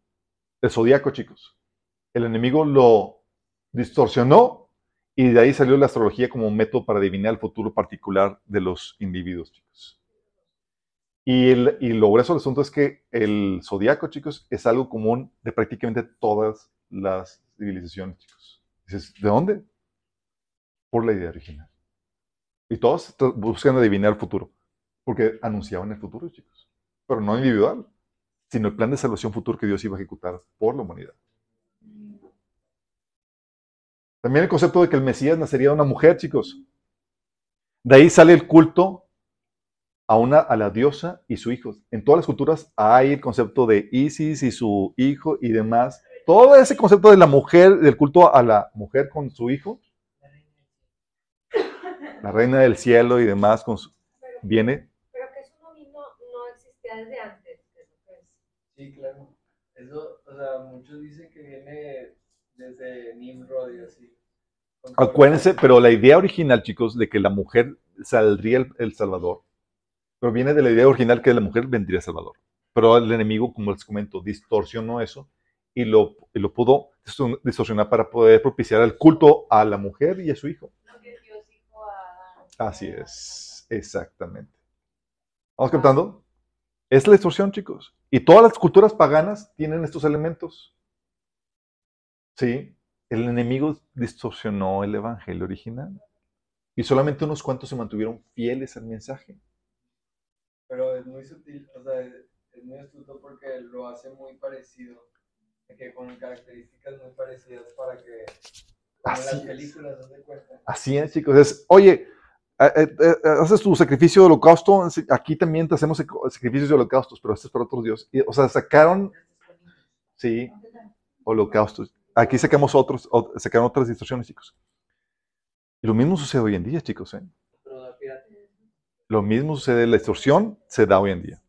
el zodiaco, chicos. El enemigo lo distorsionó y de ahí salió la astrología como un método para adivinar el futuro particular de los individuos, chicos. Y, el, y lo grueso del asunto es que el zodiaco, chicos, es algo común de prácticamente todas las civilizaciones, chicos. ¿de dónde? por la idea original. Y todos buscan adivinar el futuro, porque anunciaban el futuro, chicos. Pero no individual, sino el plan de salvación futuro que Dios iba a ejecutar por la humanidad. También el concepto de que el Mesías nacería de una mujer, chicos. De ahí sale el culto a, una, a la diosa y su hijo. En todas las culturas hay el concepto de Isis y su hijo y demás. Todo ese concepto de la mujer, del culto a la mujer con su hijo, la reina del cielo y demás con viene. Pero que eso no, no existía desde antes. Sí, claro. Eso, o sea, muchos dicen que viene desde Nimrod y así. Acuérdense, pero la idea original, chicos, de que la mujer saldría el, Salvador, proviene de la idea original que la mujer vendría el Salvador. Pero el enemigo, como les comento, distorsionó eso y lo, lo pudo distorsionar para poder propiciar el culto a la mujer y a su hijo. Así es, exactamente. ¿Vamos captando? Es la distorsión, chicos. Y todas las culturas paganas tienen estos elementos. ¿Sí? El enemigo distorsionó el evangelio original. Y solamente unos cuantos se mantuvieron fieles al mensaje. Pero es muy sutil, o sea, es muy astuto porque lo hace muy parecido, que con características muy parecidas para que Así las películas se. Así es, chicos. Es, oye, haces tu sacrificio de holocausto, aquí también te hacemos sacrificios de holocaustos, pero este es para otros dioses. o sea, sacaron, sí, holocaustos. Aquí sacamos otros, sacaron otras distorsiones, chicos. Y lo mismo sucede hoy en día, chicos. ¿eh? Lo mismo sucede, la distorsión se da hoy en día.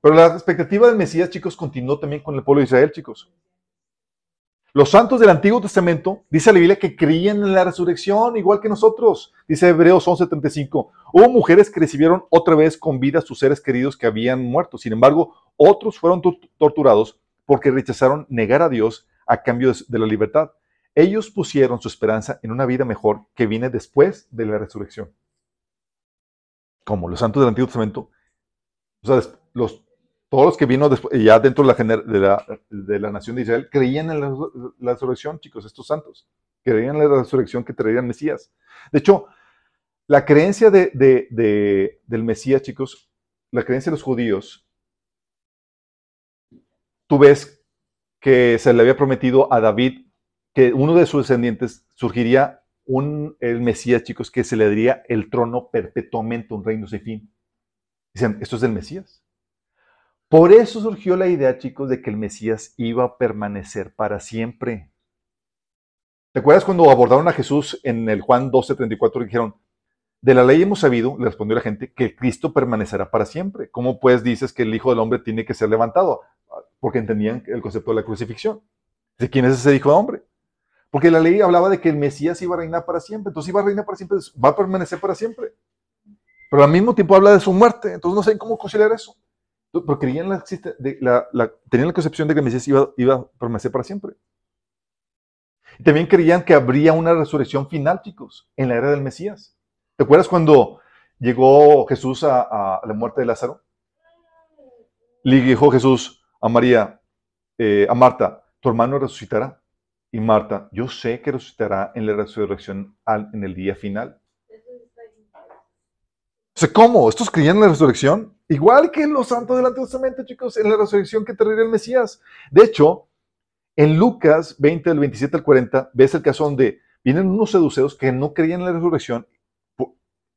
Pero la expectativa del Mesías, chicos, continuó también con el pueblo de Israel, chicos. Los santos del Antiguo Testamento, dice la Biblia, que creían en la resurrección, igual que nosotros. Dice Hebreos 11:35. Hubo mujeres que recibieron otra vez con vida a sus seres queridos que habían muerto. Sin embargo, otros fueron torturados porque rechazaron negar a Dios a cambio de la libertad. Ellos pusieron su esperanza en una vida mejor que viene después de la resurrección. Como los santos del Antiguo Testamento, o sea, los, todos los que vino ya dentro de la, de, la, nación de Israel creían en la, resurrección, chicos, estos santos. Creían en la resurrección que traerían Mesías. De hecho, la creencia de, del Mesías, chicos, la creencia de los judíos, tú ves que se le había prometido a David que uno de sus descendientes surgiría un, el Mesías, chicos, que se le daría el trono perpetuamente, un reino sin fin. Dicen, esto es del Mesías. Por eso surgió la idea, chicos, de que el Mesías iba a permanecer para siempre. ¿Te acuerdas cuando abordaron a Jesús en el Juan 12:34 y dijeron, de la ley hemos sabido, le respondió la gente, que Cristo permanecerá para siempre. ¿Cómo pues dices que el Hijo del Hombre tiene que ser levantado? porque entendían el concepto de la crucifixión. ¿De quién es ese hijo de hombre? Porque la ley hablaba de que el Mesías iba a reinar para siempre, entonces iba a reinar para siempre, va a permanecer para siempre. Pero al mismo tiempo habla de su muerte, entonces no saben cómo conciliar eso. Porque creían la, la, tenían la concepción de que el Mesías iba, iba a permanecer para siempre. También creían que habría una resurrección final, chicos, en la era del Mesías. ¿Te acuerdas cuando llegó Jesús a, a la muerte de Lázaro? Le dijo Jesús, a María, eh, a Marta, tu hermano resucitará. Y Marta, yo sé que resucitará en la resurrección en el día final. O ¿cómo? ¿Estos creían en la resurrección? Igual que los santos del Antiguo Testamento, chicos, en la resurrección que traería el Mesías. De hecho, en Lucas 20, del 27 al 40, ves el caso donde vienen unos seduceos que no creían en la resurrección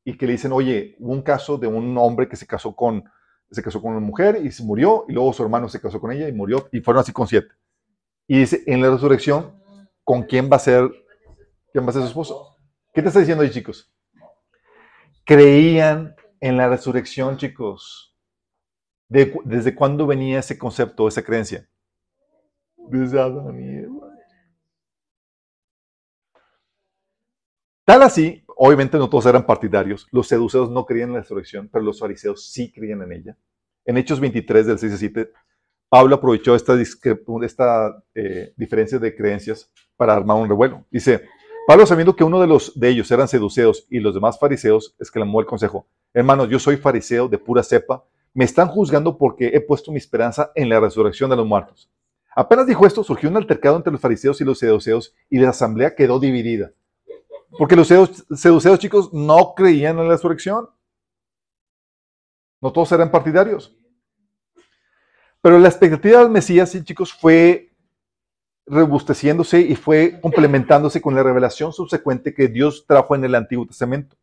y que le dicen, oye, un caso de un hombre que se casó con se casó con una mujer y se murió, y luego su hermano se casó con ella y murió, y fueron así con siete. Y dice, en la resurrección, ¿con quién va a ser, quién va a ser su esposo? ¿Qué te está diciendo ahí, chicos? Creían en la resurrección, chicos. ¿Desde cuándo venía ese concepto, esa creencia? Desde Adán y Eva. Tal así Obviamente no todos eran partidarios. Los seduceos no creían en la resurrección, pero los fariseos sí creían en ella. En Hechos 23, del 6 al 7, Pablo aprovechó esta, eh, diferencia de creencias para armar un revuelo. Dice, Pablo sabiendo que uno de, los, ellos eran seduceos y los demás fariseos, exclamó el consejo, hermanos, yo soy fariseo de pura cepa, me están juzgando porque he puesto mi esperanza en la resurrección de los muertos. Apenas dijo esto, surgió un altercado entre los fariseos y los seduceos y la asamblea quedó dividida. Porque los seduceos, chicos, no creían en la resurrección. No todos eran partidarios. Pero la expectativa del Mesías, sí, chicos, fue rebusteciéndose y fue complementándose con la revelación subsecuente que Dios trajo en el Antiguo Testamento.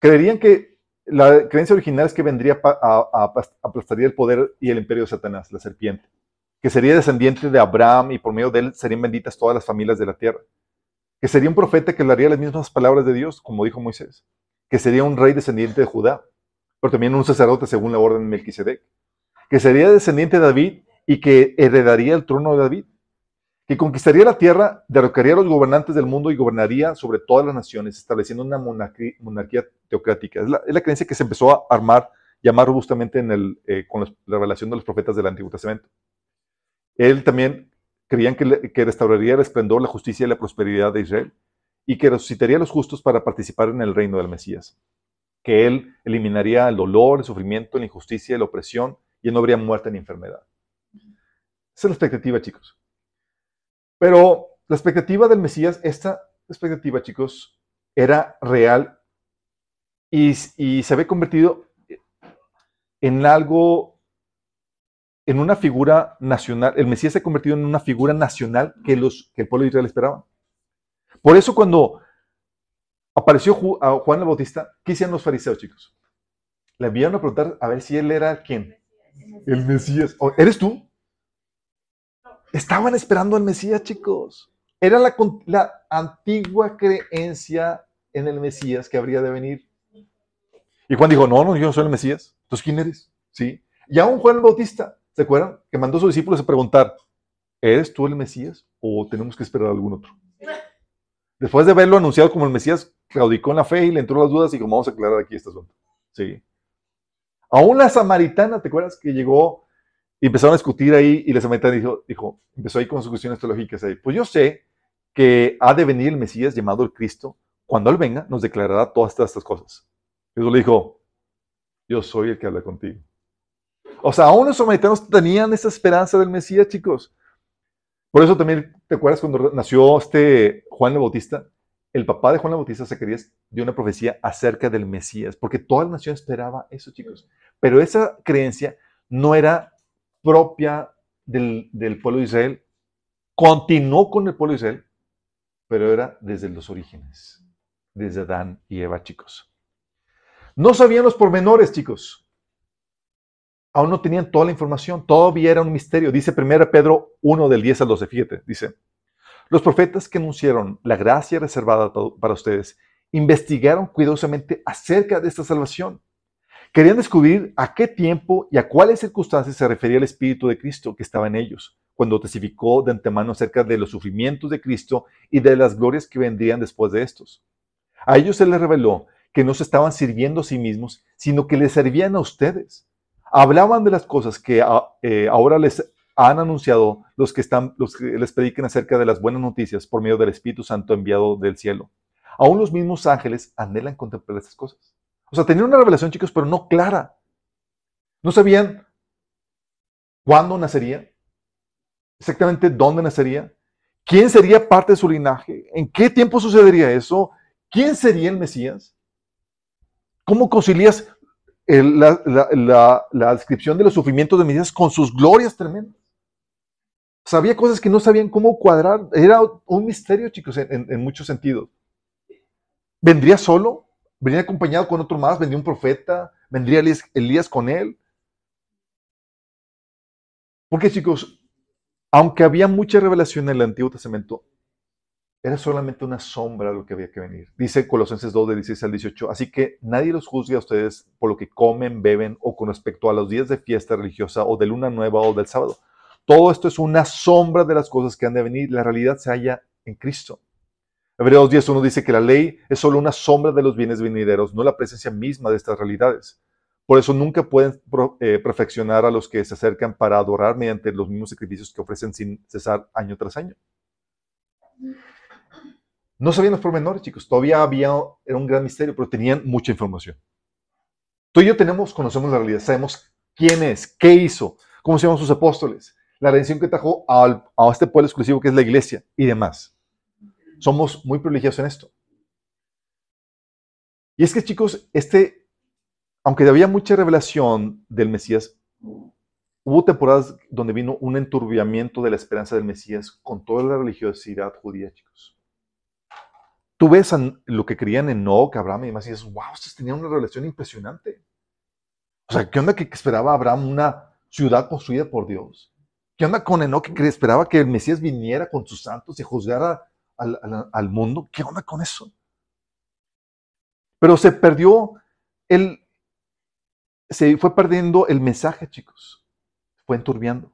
Creerían que la creencia original es que vendría a, aplastaría el poder y el imperio de Satanás, la serpiente, que sería descendiente de Abraham y por medio de él serían benditas todas las familias de la tierra. Que sería un profeta que le haría las mismas palabras de Dios, como dijo Moisés, que sería un rey descendiente de Judá, pero también un sacerdote según la orden de Melquisedec, que sería descendiente de David y que heredaría el trono de David, que conquistaría la tierra, derrocaría a los gobernantes del mundo y gobernaría sobre todas las naciones, estableciendo una monarquía, teocrática. Es la, creencia que se empezó a armar, llamar robustamente en el, eh, con la revelación de los profetas del Antiguo Testamento. Él también creían que, que restauraría el esplendor, la justicia y la prosperidad de Israel y que resucitaría a los justos para participar en el reino del Mesías. Que él eliminaría el dolor, el sufrimiento, la injusticia, la opresión y no habría muerte ni enfermedad. Esa es la expectativa, chicos. Pero la expectativa del Mesías, esta expectativa, chicos, era real y, y se había convertido en algo, en una figura nacional. El Mesías se ha convertido en una figura nacional que, los, que el pueblo de Israel esperaba. Por eso cuando apareció a Juan el Bautista, ¿qué hicieron los fariseos, chicos? Le enviaron a preguntar a ver si él era quién. El Mesías. ¿Eres tú? Estaban esperando al Mesías, chicos. Era la, antigua creencia en el Mesías que habría de venir. Y Juan dijo, no, no, yo no soy el Mesías. Entonces, ¿quién eres? ¿Sí? Y aún Juan el Bautista, ¿se acuerdan? Que mandó a sus discípulos a preguntar, ¿eres tú el Mesías o tenemos que esperar a algún otro? Después de verlo anunciado como el Mesías, claudicó en la fe y le entró las dudas y dijo, vamos a aclarar aquí este asunto. Sí. Aún la samaritana, ¿te acuerdas? Que llegó y empezaron a discutir ahí y la samaritana dijo, dijo empezó ahí con sus cuestiones teológicas ahí. Pues yo sé que ha de venir el Mesías llamado el Cristo. Cuando Él venga, nos declarará todas estas cosas. Jesús le dijo, yo soy el que habla contigo. O sea, aún los samaritanos tenían esa esperanza del Mesías, chicos. Por eso también, ¿te acuerdas cuando nació este Juan el Bautista? El papá de Juan el Bautista, Zacarías, dio una profecía acerca del Mesías, porque toda la nación esperaba eso, chicos. Pero esa creencia no era propia del, pueblo de Israel. Continuó con el pueblo de Israel, pero era desde los orígenes, desde Adán y Eva, chicos. No sabían los pormenores, chicos. Aún no tenían toda la información, todavía era un misterio. Dice 1 Pedro 1 del 10 al 12, fíjate, dice, los profetas que anunciaron la gracia reservada para ustedes investigaron cuidadosamente acerca de esta salvación. Querían descubrir a qué tiempo y a cuáles circunstancias se refería el Espíritu de Cristo que estaba en ellos, cuando testificó de antemano acerca de los sufrimientos de Cristo y de las glorias que vendrían después de estos. A ellos se les reveló que no se estaban sirviendo a sí mismos, sino que les servían a ustedes. Hablaban de las cosas que ah, eh, ahora les han anunciado los que, están, los que les prediquen acerca de las buenas noticias por medio del Espíritu Santo enviado del cielo. Aún los mismos ángeles anhelan contemplar esas cosas. O sea, tenían una revelación, chicos, pero no clara. No sabían cuándo nacería, exactamente dónde nacería, quién sería parte de su linaje, en qué tiempo sucedería eso, quién sería el Mesías. ¿Cómo concilias la, descripción de los sufrimientos de Mesías con sus glorias tremendas? Sabía cosas que no sabían cómo cuadrar. Era un misterio, chicos, en, en muchos sentidos. ¿Vendría solo? ¿Vendría acompañado con otro más? ¿Vendría un profeta? ¿Vendría Elías, Elías con él? Porque, chicos, aunque había mucha revelación en el Antiguo Testamento, era solamente una sombra de lo que había que venir. Dice Colosenses 2, de 16 al 18. Así que nadie los juzgue a ustedes por lo que comen, beben o con respecto a los días de fiesta religiosa o de luna nueva o del sábado. Todo esto es una sombra de las cosas que han de venir. La realidad se halla en Cristo. Hebreos 10.1 dice que la ley es solo una sombra de los bienes venideros, no la presencia misma de estas realidades. Por eso nunca pueden eh, perfeccionar a los que se acercan para adorar mediante los mismos sacrificios que ofrecen sin cesar año tras año. No sabían los pormenores, chicos. Todavía había, era un gran misterio, pero tenían mucha información. Tú y yo tenemos, conocemos la realidad, sabemos quién es, qué hizo, cómo se llaman sus apóstoles, la redención que trajo a, a este pueblo exclusivo que es la iglesia y demás. Somos muy privilegiados en esto. Y es que, chicos, este, aunque había mucha revelación del Mesías, hubo temporadas donde vino un enturbiamiento de la esperanza del Mesías con toda la religiosidad judía, chicos. Tú ves lo que creían en Enoch, Abraham y demás, y dices, wow, estos tenían una relación impresionante. O sea, ¿qué onda que esperaba Abraham una ciudad construida por Dios? ¿Qué onda con Enoch que esperaba que el Mesías viniera con sus santos y juzgara al, mundo? ¿Qué onda con eso? Pero se perdió el, se fue perdiendo el mensaje, chicos. Fue enturbiando.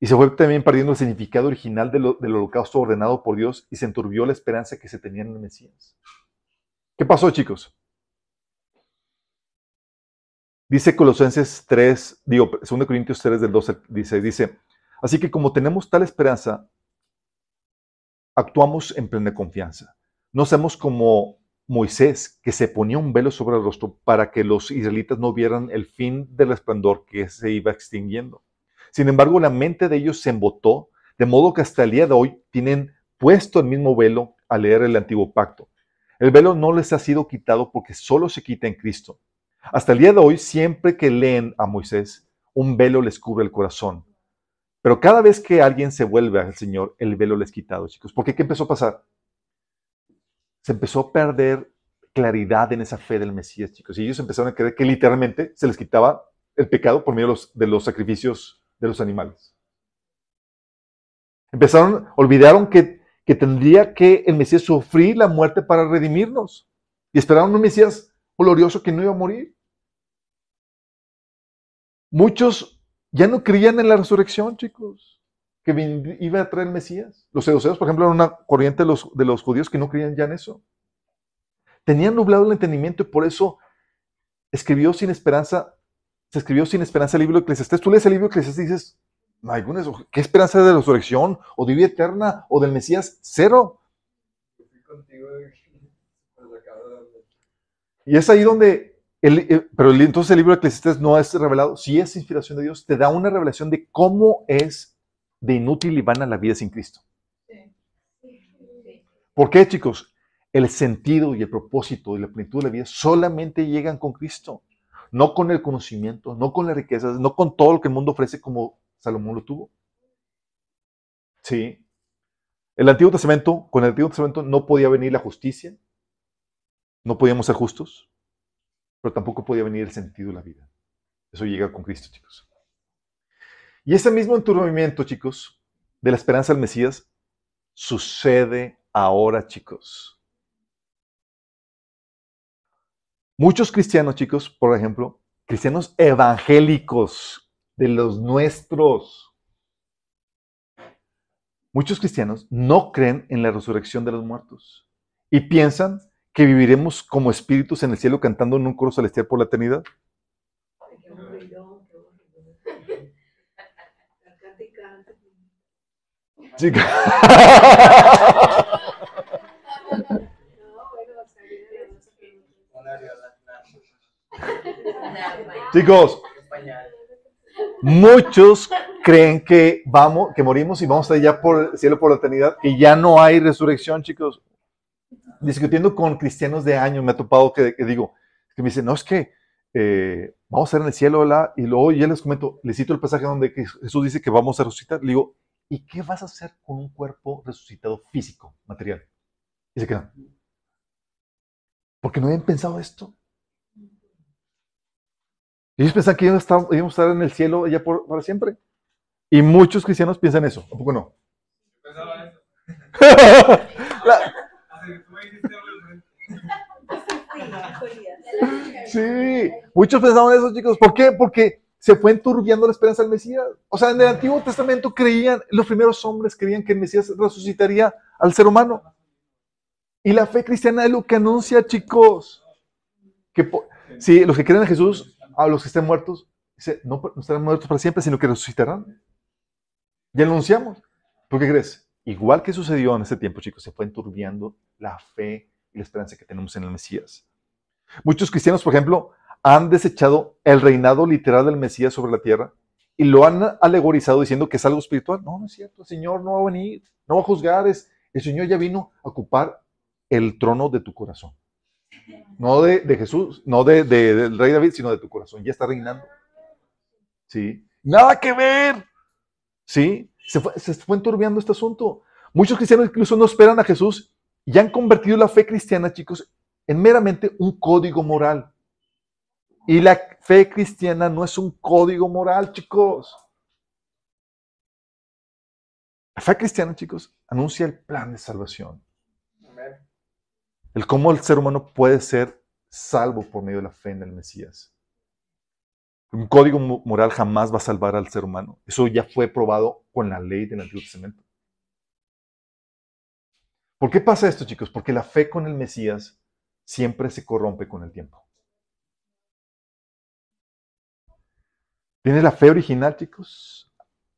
Y se fue también perdiendo el significado original del holocausto ordenado por Dios y se enturbió la esperanza que se tenía en el Mesías. ¿Qué pasó, chicos? Dice Colosenses 3, digo, 2 Corintios 3 del 12, dice, dice, así que como tenemos tal esperanza, actuamos en plena confianza. No seamos como Moisés, que se ponía un velo sobre el rostro para que los israelitas no vieran el fin del resplandor que se iba extinguiendo. Sin embargo, la mente de ellos se embotó, de modo que hasta el día de hoy tienen puesto el mismo velo al leer el antiguo pacto. El velo no les ha sido quitado porque solo se quita en Cristo. Hasta el día de hoy, siempre que leen a Moisés, un velo les cubre el corazón. Pero cada vez que alguien se vuelve al Señor, el velo les es quitado, chicos. ¿Por qué? ¿Qué empezó a pasar? Se empezó a perder claridad en esa fe del Mesías, chicos. Y ellos empezaron a creer que literalmente se les quitaba el pecado por medio de los, de los sacrificios de los animales. Empezaron, olvidaron que, que tendría que el Mesías sufrir la muerte para redimirnos. Y esperaron un Mesías glorioso que no iba a morir. Muchos ya no creían en la resurrección, chicos, que iba a traer el Mesías. Los seduceos, por ejemplo, eran una corriente de los, de los judíos que no creían ya en eso. Tenían nublado el entendimiento y por eso escribió sin esperanza, se escribió sin esperanza el libro de Eclesiastés. Tú lees el libro de Eclesiastés y dices, ¿qué esperanza de la resurrección o de vida eterna o del Mesías? Cero. Yo fui contigo y [laughs] pues. Y es ahí donde, el- eh, pero el- entonces el libro de Eclesiastés no es revelado, sí es inspiración de Dios, te da una revelación de cómo es de inútil y vana la vida sin Cristo. ¿Por qué, chicos? El sentido y el propósito y la plenitud de la vida solamente llegan con Cristo, no con el conocimiento, no con las riquezas, no con todo lo que el mundo ofrece como Salomón lo tuvo. Sí. El Antiguo Testamento, con el Antiguo Testamento no podía venir la justicia, no podíamos ser justos, pero tampoco podía venir el sentido de la vida. Eso llega con Cristo, chicos. Y ese mismo enturbamiento, chicos, de la esperanza del Mesías, sucede ahora, chicos. Muchos cristianos, chicos, por ejemplo, cristianos evangélicos de los nuestros, muchos cristianos no creen en la resurrección de los muertos y piensan que viviremos como espíritus en el cielo cantando en un coro celestial por la eternidad. Canta. Chicos. Muchos creen que vamos, que morimos y vamos a ya por el cielo por la eternidad, que ya no hay resurrección, chicos. Discutiendo con cristianos de años, me ha topado que, que digo, que me dicen, no, es que eh, vamos a estar en el cielo, ¿verdad? Y luego ya les comento, les cito el pasaje donde Jesús dice que vamos a resucitar. Le digo, ¿y qué vas a hacer con un cuerpo resucitado físico, material? Y se quedan. Porque no habían pensado esto. Ellos pensaban que íbamos a estar, íbamos a estar en el cielo ya por, para siempre. Y muchos cristianos piensan eso. ¿A poco no? Pensaba eso. [laughs] sí, muchos pensaban eso, chicos. ¿Por qué? Porque se fue enturbiando la esperanza del Mesías. O sea, en el Antiguo Testamento creían, los primeros hombres creían que el Mesías resucitaría al ser humano. Y la fe cristiana es lo que anuncia, chicos. Que sí, los que creen en Jesús, a los que estén muertos, no, no estarán muertos para siempre, sino que resucitarán. Ya lo anunciamos. ¿Por qué crees? Igual que sucedió en ese tiempo, chicos, se fue enturbiando la fe y la esperanza que tenemos en el Mesías. Muchos cristianos, por ejemplo, han desechado el reinado literal del Mesías sobre la tierra y lo han alegorizado diciendo que es algo espiritual. No, no es cierto. El Señor no va a venir, no va a juzgar. Es, el Señor ya vino a ocupar el trono de tu corazón. No de, Jesús, no de- del rey David, sino de tu corazón. Ya está reinando. ¿Sí? Nada que ver. ¿Sí? Se fue, se fue enturbiando este asunto. Muchos cristianos incluso no esperan a Jesús y han convertido la fe cristiana, chicos, en meramente un código moral. Y la fe cristiana no es un código moral, chicos. La fe cristiana, chicos, anuncia el plan de salvación. El cómo el ser humano puede ser salvo por medio de la fe en el Mesías. Un código moral jamás va a salvar al ser humano. Eso ya fue probado con la ley del Antiguo Testamento. ¿Por qué pasa esto, chicos? Porque la fe con el Mesías siempre se corrompe con el tiempo. Tiene la fe original, chicos,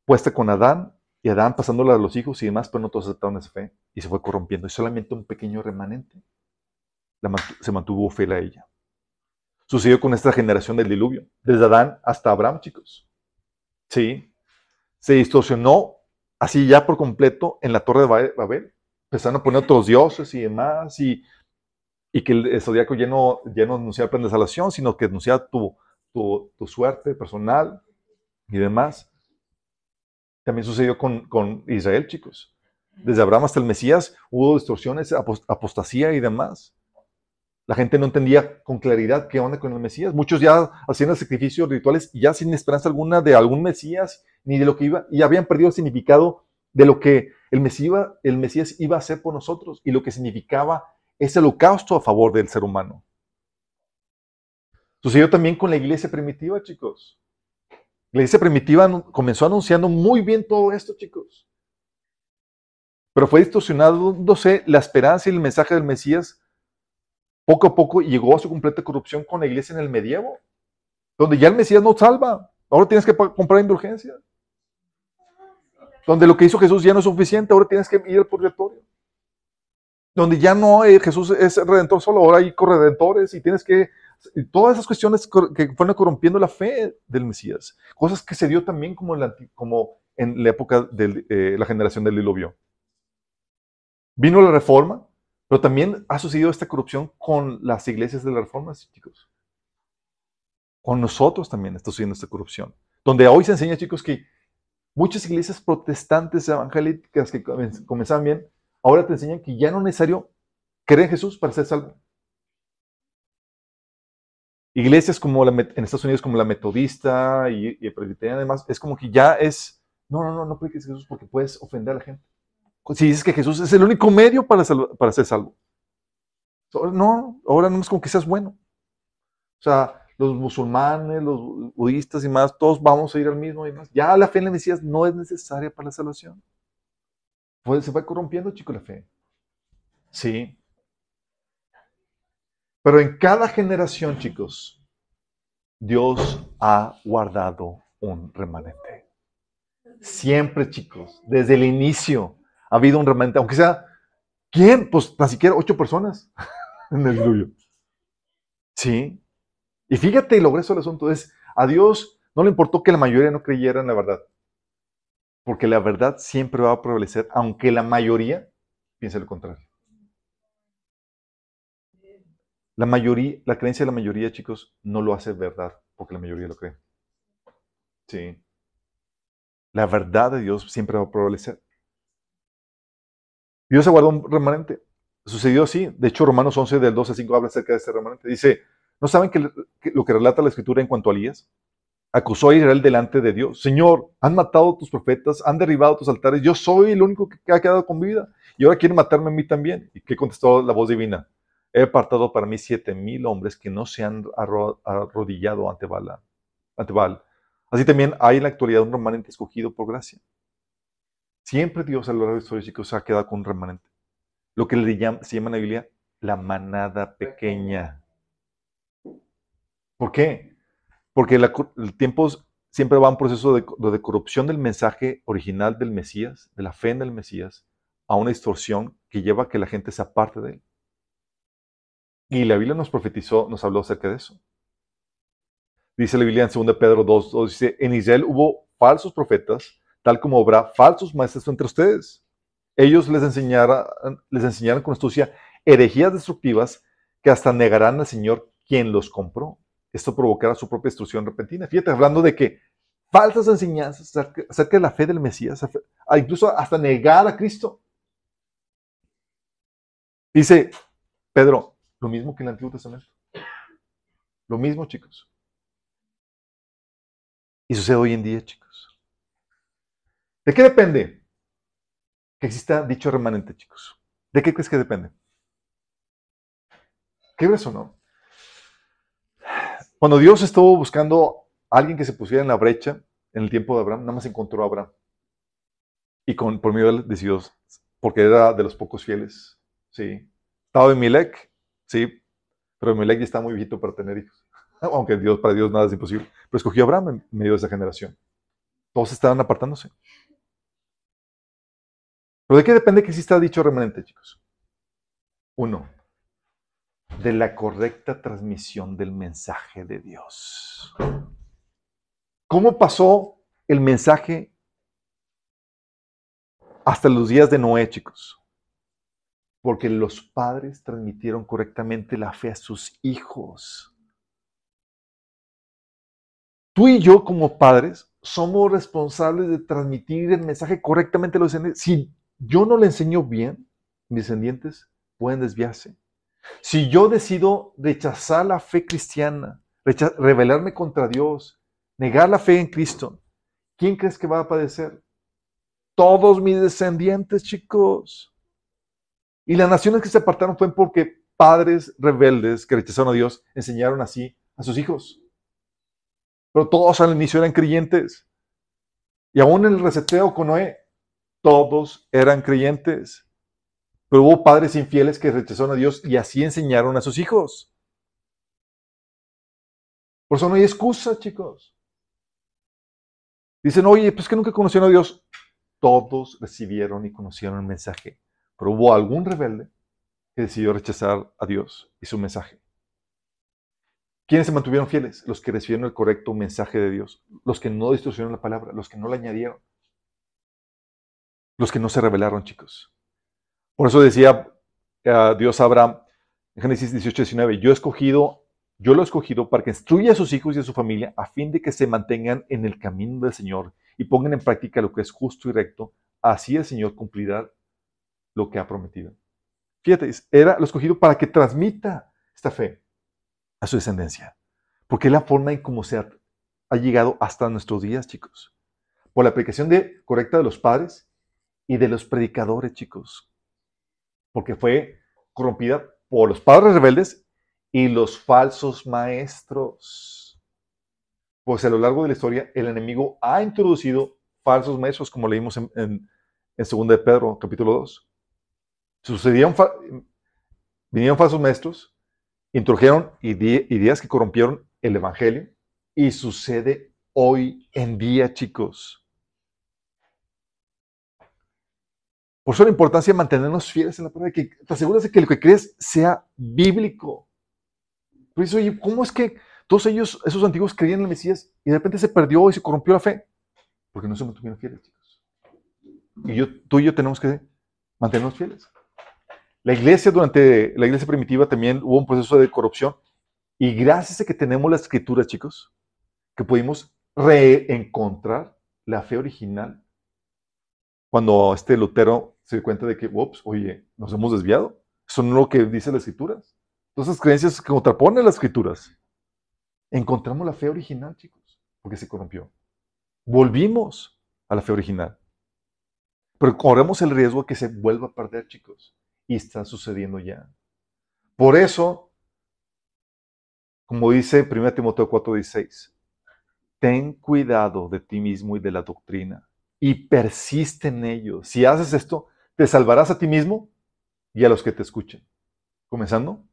puesta con Adán y Adán pasándola a los hijos y demás, pero no todos aceptaron esa fe y se fue corrompiendo. Y solamente un pequeño remanente se mantuvo fiel a ella. Sucedió con esta generación del diluvio, desde Adán hasta Abraham, chicos. Sí. Se distorsionó así ya por completo en la torre de Babel. Empezaron a poner otros dioses y demás, y, que el zodiaco ya no, ya no anunciaba plan de salvación, sino que anunciaba tu, tu, suerte personal y demás. También sucedió con, con Israel, chicos. Desde Abraham hasta el Mesías hubo distorsiones, apostasía y demás. La gente no entendía con claridad qué onda con el Mesías. Muchos ya hacían sacrificios rituales ya sin esperanza alguna de algún Mesías, ni de lo que iba, y habían perdido el significado de lo que el Mesías, el Mesías iba a hacer por nosotros y lo que significaba ese holocausto a favor del ser humano. Sucedió también con la iglesia primitiva, chicos. La iglesia primitiva comenzó anunciando muy bien todo esto, chicos. Pero fue distorsionándose la esperanza y el mensaje del Mesías poco a poco llegó a su completa corrupción con la iglesia en el medievo, donde ya el Mesías no salva. Ahora tienes que comprar indulgencia. Donde lo que hizo Jesús ya no es suficiente, ahora tienes que ir al purgatorio. Donde ya no hay, Jesús es redentor solo, ahora hay corredentores y tienes que... todas esas cuestiones que fueron corrompiendo la fe del Mesías. Cosas que se dio también como en la, como en la época de eh, la generación del diluvio. Vino la reforma, pero también ha sucedido esta corrupción con las iglesias de la reforma, chicos. Con nosotros también está sucediendo esta corrupción. Donde hoy se enseña, chicos, que muchas iglesias protestantes evangélicas que comenzaban bien, ahora te enseñan que ya no es necesario creer en Jesús para ser salvo. Iglesias como la, en Estados Unidos como la metodista y, y presbiteriana además, es como que ya es, no, no, no, no prediques Jesús porque puedes ofender a la gente si dices que Jesús es el único medio para, para ser salvo. No, ahora no es como que seas bueno. O sea, los musulmanes, los budistas y más, todos vamos a ir al mismo y más. Ya la fe en la Mesías no es necesaria para la salvación. Pues se va corrompiendo, chico, la fe. Sí. Pero en cada generación, chicos, Dios ha guardado un remanente. Siempre, chicos, desde el inicio ha habido un remanente, aunque sea, ¿quién? Pues ni siquiera ocho personas [laughs] en el diluvio. Sí. Y fíjate lo grueso del asunto es, a Dios no le importó que la mayoría no creyera en la verdad. Porque la verdad siempre va a prevalecer, aunque la mayoría piense lo contrario. La mayoría, la creencia de la mayoría, chicos, no lo hace verdad, porque la mayoría lo cree. Sí. La verdad de Dios siempre va a prevalecer. Dios se guardó un remanente. Sucedió así. De hecho, Romanos 11, del 12 al 5, habla acerca de este remanente. Dice, ¿no saben que, lo que relata la Escritura en cuanto a Elías? Acusó a Israel delante de Dios. Señor, han matado tus profetas, han derribado tus altares. Yo soy el único que ha quedado con vida. Y ahora quieren matarme a mí también. ¿Y qué contestó la voz divina? He apartado para mí siete mil hombres que no se han arrodillado ante Baal. Ante. Así también hay en la actualidad un remanente escogido por gracia. Siempre Dios a lo largo de la historia, se ha quedado con un remanente. Lo que se llama en la Biblia la manada pequeña. ¿Por qué? Porque el tiempo siempre va un proceso de, de, corrupción del mensaje original del Mesías, de la fe en el Mesías, a una distorsión que lleva a que la gente se aparte de él. Y la Biblia nos profetizó, nos habló acerca de eso. Dice la Biblia en 2 Pedro 2, 2 dice, en Israel hubo falsos profetas tal como habrá falsos maestros entre ustedes. Ellos les enseñarán, les enseñarán con astucia herejías destructivas que hasta negarán al Señor quien los compró. Esto provocará su propia destrucción repentina. Fíjate, hablando de que falsas enseñanzas acerca de la fe del Mesías, incluso hasta negar a Cristo. Dice Pedro, lo mismo que en el Antiguo Testamento. Lo mismo, chicos. Y sucede hoy en día, chicos. ¿De qué depende que exista dicho remanente, chicos? ¿De qué crees que depende? ¿Qué ves o no? Cuando Dios estuvo buscando alguien que se pusiera en la brecha en el tiempo de Abraham, nada más encontró a Abraham. Y con, por medio de él porque era de los pocos fieles. Sí. Estaba Emilec, sí, pero Emilec ya está muy viejito para tener hijos. [laughs] Aunque Dios, para Dios nada es imposible. Pero escogió a Abraham en medio de esa generación. Todos estaban apartándose. ¿Pero de qué depende que exista dicho remanente, chicos? Uno, de la correcta transmisión del mensaje de Dios. ¿Cómo pasó el mensaje hasta los días de Noé, chicos? Porque los padres transmitieron correctamente la fe a sus hijos. Tú y yo como padres somos responsables de transmitir el mensaje correctamente a los descendientes. Si yo no le enseño bien, mis descendientes pueden desviarse. Si yo decido rechazar la fe cristiana, rebelarme contra Dios, negar la fe en Cristo, ¿quién crees que va a padecer? Todos mis descendientes, chicos. Y las naciones que se apartaron fue porque padres rebeldes que rechazaron a Dios enseñaron así a sus hijos. Pero todos al inicio eran creyentes. Y aún en el reseteo con Noé, todos eran creyentes. Pero hubo padres infieles que rechazaron a Dios y así enseñaron a sus hijos. Por eso no hay excusa, chicos. Dicen, oye, pues que nunca conocieron a Dios. Todos recibieron y conocieron el mensaje. Pero hubo algún rebelde que decidió rechazar a Dios y su mensaje. ¿Quiénes se mantuvieron fieles? Los que recibieron el correcto mensaje de Dios. Los que no distorsionaron la palabra. Los que no la añadieron. Los que no se rebelaron, chicos. Por eso decía uh, Dios a Abraham en Génesis 18, 19, yo he escogido, yo lo he escogido para que instruya a sus hijos y a su familia a fin de que se mantengan en el camino del Señor y pongan en práctica lo que es justo y recto. Así el Señor cumplirá lo que ha prometido. Fíjate, era lo escogido para que transmita esta fe a su descendencia. Porque es la forma en cómo se ha, ha llegado hasta nuestros días, chicos. Por la aplicación de, correcta de los padres y de los predicadores, chicos porque fue corrompida por los padres rebeldes y los falsos maestros. Pues a lo largo de la historia, el enemigo ha introducido falsos maestros, como leímos en, en, en 2 de Pedro, capítulo 2. Sucedieron, vinieron falsos maestros, introdujeron ideas que corrompieron el evangelio y sucede hoy en día, chicos. Por eso la importancia de mantenernos fieles en la palabra, que te aseguras de que lo que crees sea bíblico. Por eso, oye, ¿cómo es que todos ellos, esos antiguos, creían en el Mesías y de repente se perdió y se corrompió la fe? Porque no se mantuvieron fieles, chicos. Y yo, tú y yo tenemos que mantenernos fieles. La iglesia, durante la iglesia primitiva, también hubo un proceso de corrupción. Y gracias a que tenemos la escritura, chicos, que pudimos reencontrar la fe original. Cuando este Lutero se dio cuenta de que, ups, oye, nos hemos desviado. Eso no es lo que dice las escrituras. Entonces, creencias que contraponen las escrituras. Encontramos la fe original, chicos, porque se corrompió. Volvimos a la fe original. Pero corremos el riesgo de que se vuelva a perder, chicos. Y está sucediendo ya. Por eso, como dice 1 Timoteo 4:16, ten cuidado de ti mismo y de la doctrina y persiste en ello. Si haces esto, te salvarás a ti mismo y a los que te escuchen. Comenzando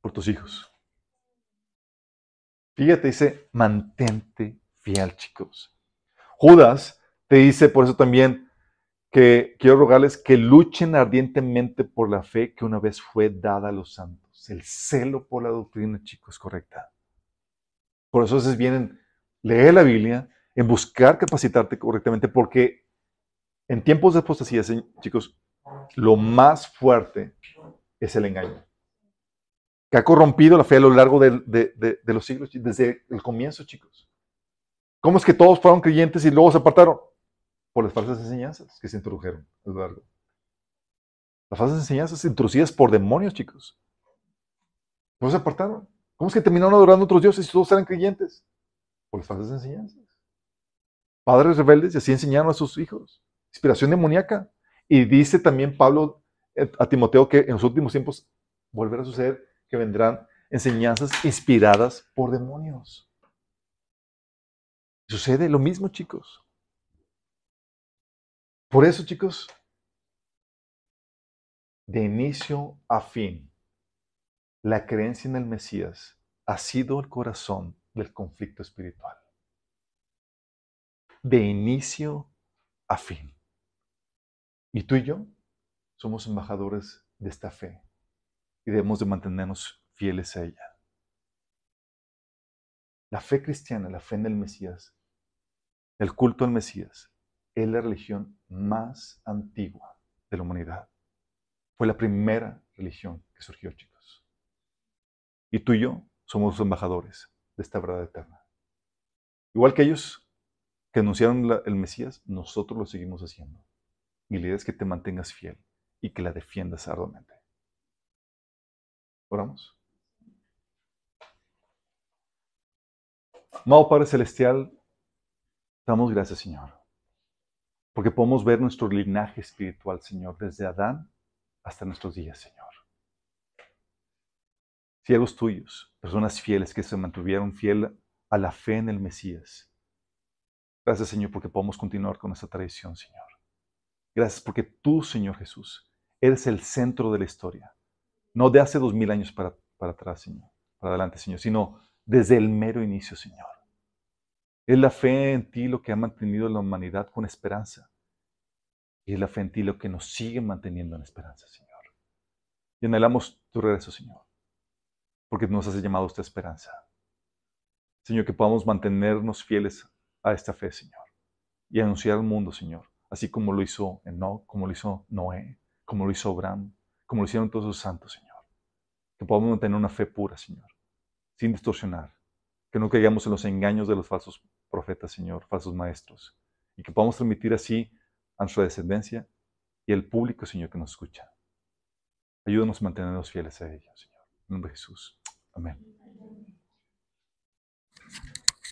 por tus hijos. Fíjate, dice, mantente fiel, chicos. Judas te dice por eso también que quiero rogarles que luchen ardientemente por la fe que una vez fue dada a los santos. El celo por la doctrina, chicos, correcta. Por eso es vienen, leer la Biblia, en buscar capacitarte correctamente, porque en tiempos de apostasía, chicos, lo más fuerte es el engaño, que ha corrompido la fe a lo largo de, los siglos, desde el comienzo, chicos. ¿Cómo es que todos fueron creyentes y luego se apartaron? Por las falsas enseñanzas que se introdujeron a lo largo. Las falsas enseñanzas introducidas por demonios, chicos. ¿Cómo se apartaron? ¿Cómo es que terminaron adorando a otros dioses y todos eran creyentes? Por las falsas enseñanzas. Padres rebeldes y así enseñaron a sus hijos inspiración demoníaca. Y dice también Pablo eh, a Timoteo que en los últimos tiempos volverá a suceder que vendrán enseñanzas inspiradas por demonios. Sucede lo mismo, chicos. Por eso, chicos, de inicio a fin, la creencia en el Mesías ha sido el corazón del conflicto espiritual. De inicio a fin. Y tú y yo somos embajadores de esta fe y debemos de mantenernos fieles a ella. La fe cristiana, la fe en el Mesías, el culto al Mesías, es la religión más antigua de la humanidad. Fue la primera religión que surgió, chicos. Y tú y yo somos los embajadores de esta verdad eterna. Igual que ellos que anunciaron el Mesías, nosotros lo seguimos haciendo. La idea es que te mantengas fiel y que la defiendas arduamente. Oramos. Amado Padre Celestial, damos gracias, Señor, porque podemos ver nuestro linaje espiritual, Señor, desde Adán hasta nuestros días, Señor. Siervos tuyos, personas fieles que se mantuvieron fiel a la fe en el Mesías. Gracias, Señor, porque podemos continuar con esta tradición, Señor. Gracias porque tú, Señor Jesús, eres el centro de la historia. No de hace dos mil años para, para atrás, Señor, para adelante, Señor, sino desde el mero inicio, Señor. Es la fe en ti lo que ha mantenido a la humanidad con esperanza. Y es la fe en ti lo que nos sigue manteniendo en esperanza, Señor. Y anhelamos tu regreso, Señor, porque nos has llamado esta esperanza. Señor, que podamos mantenernos fieles a esta fe, Señor, y anunciar al mundo, Señor, así como lo hizo Enoch, como lo hizo Noé, como lo hizo Abraham, como lo hicieron todos los santos, Señor. Que podamos mantener una fe pura, Señor, sin distorsionar. Que no caigamos en los engaños de los falsos profetas, Señor, falsos maestros. Y que podamos transmitir así a nuestra descendencia y al público, Señor, que nos escucha. Ayúdanos a mantenernos fieles a ellos, Señor. En nombre de Jesús. Amén.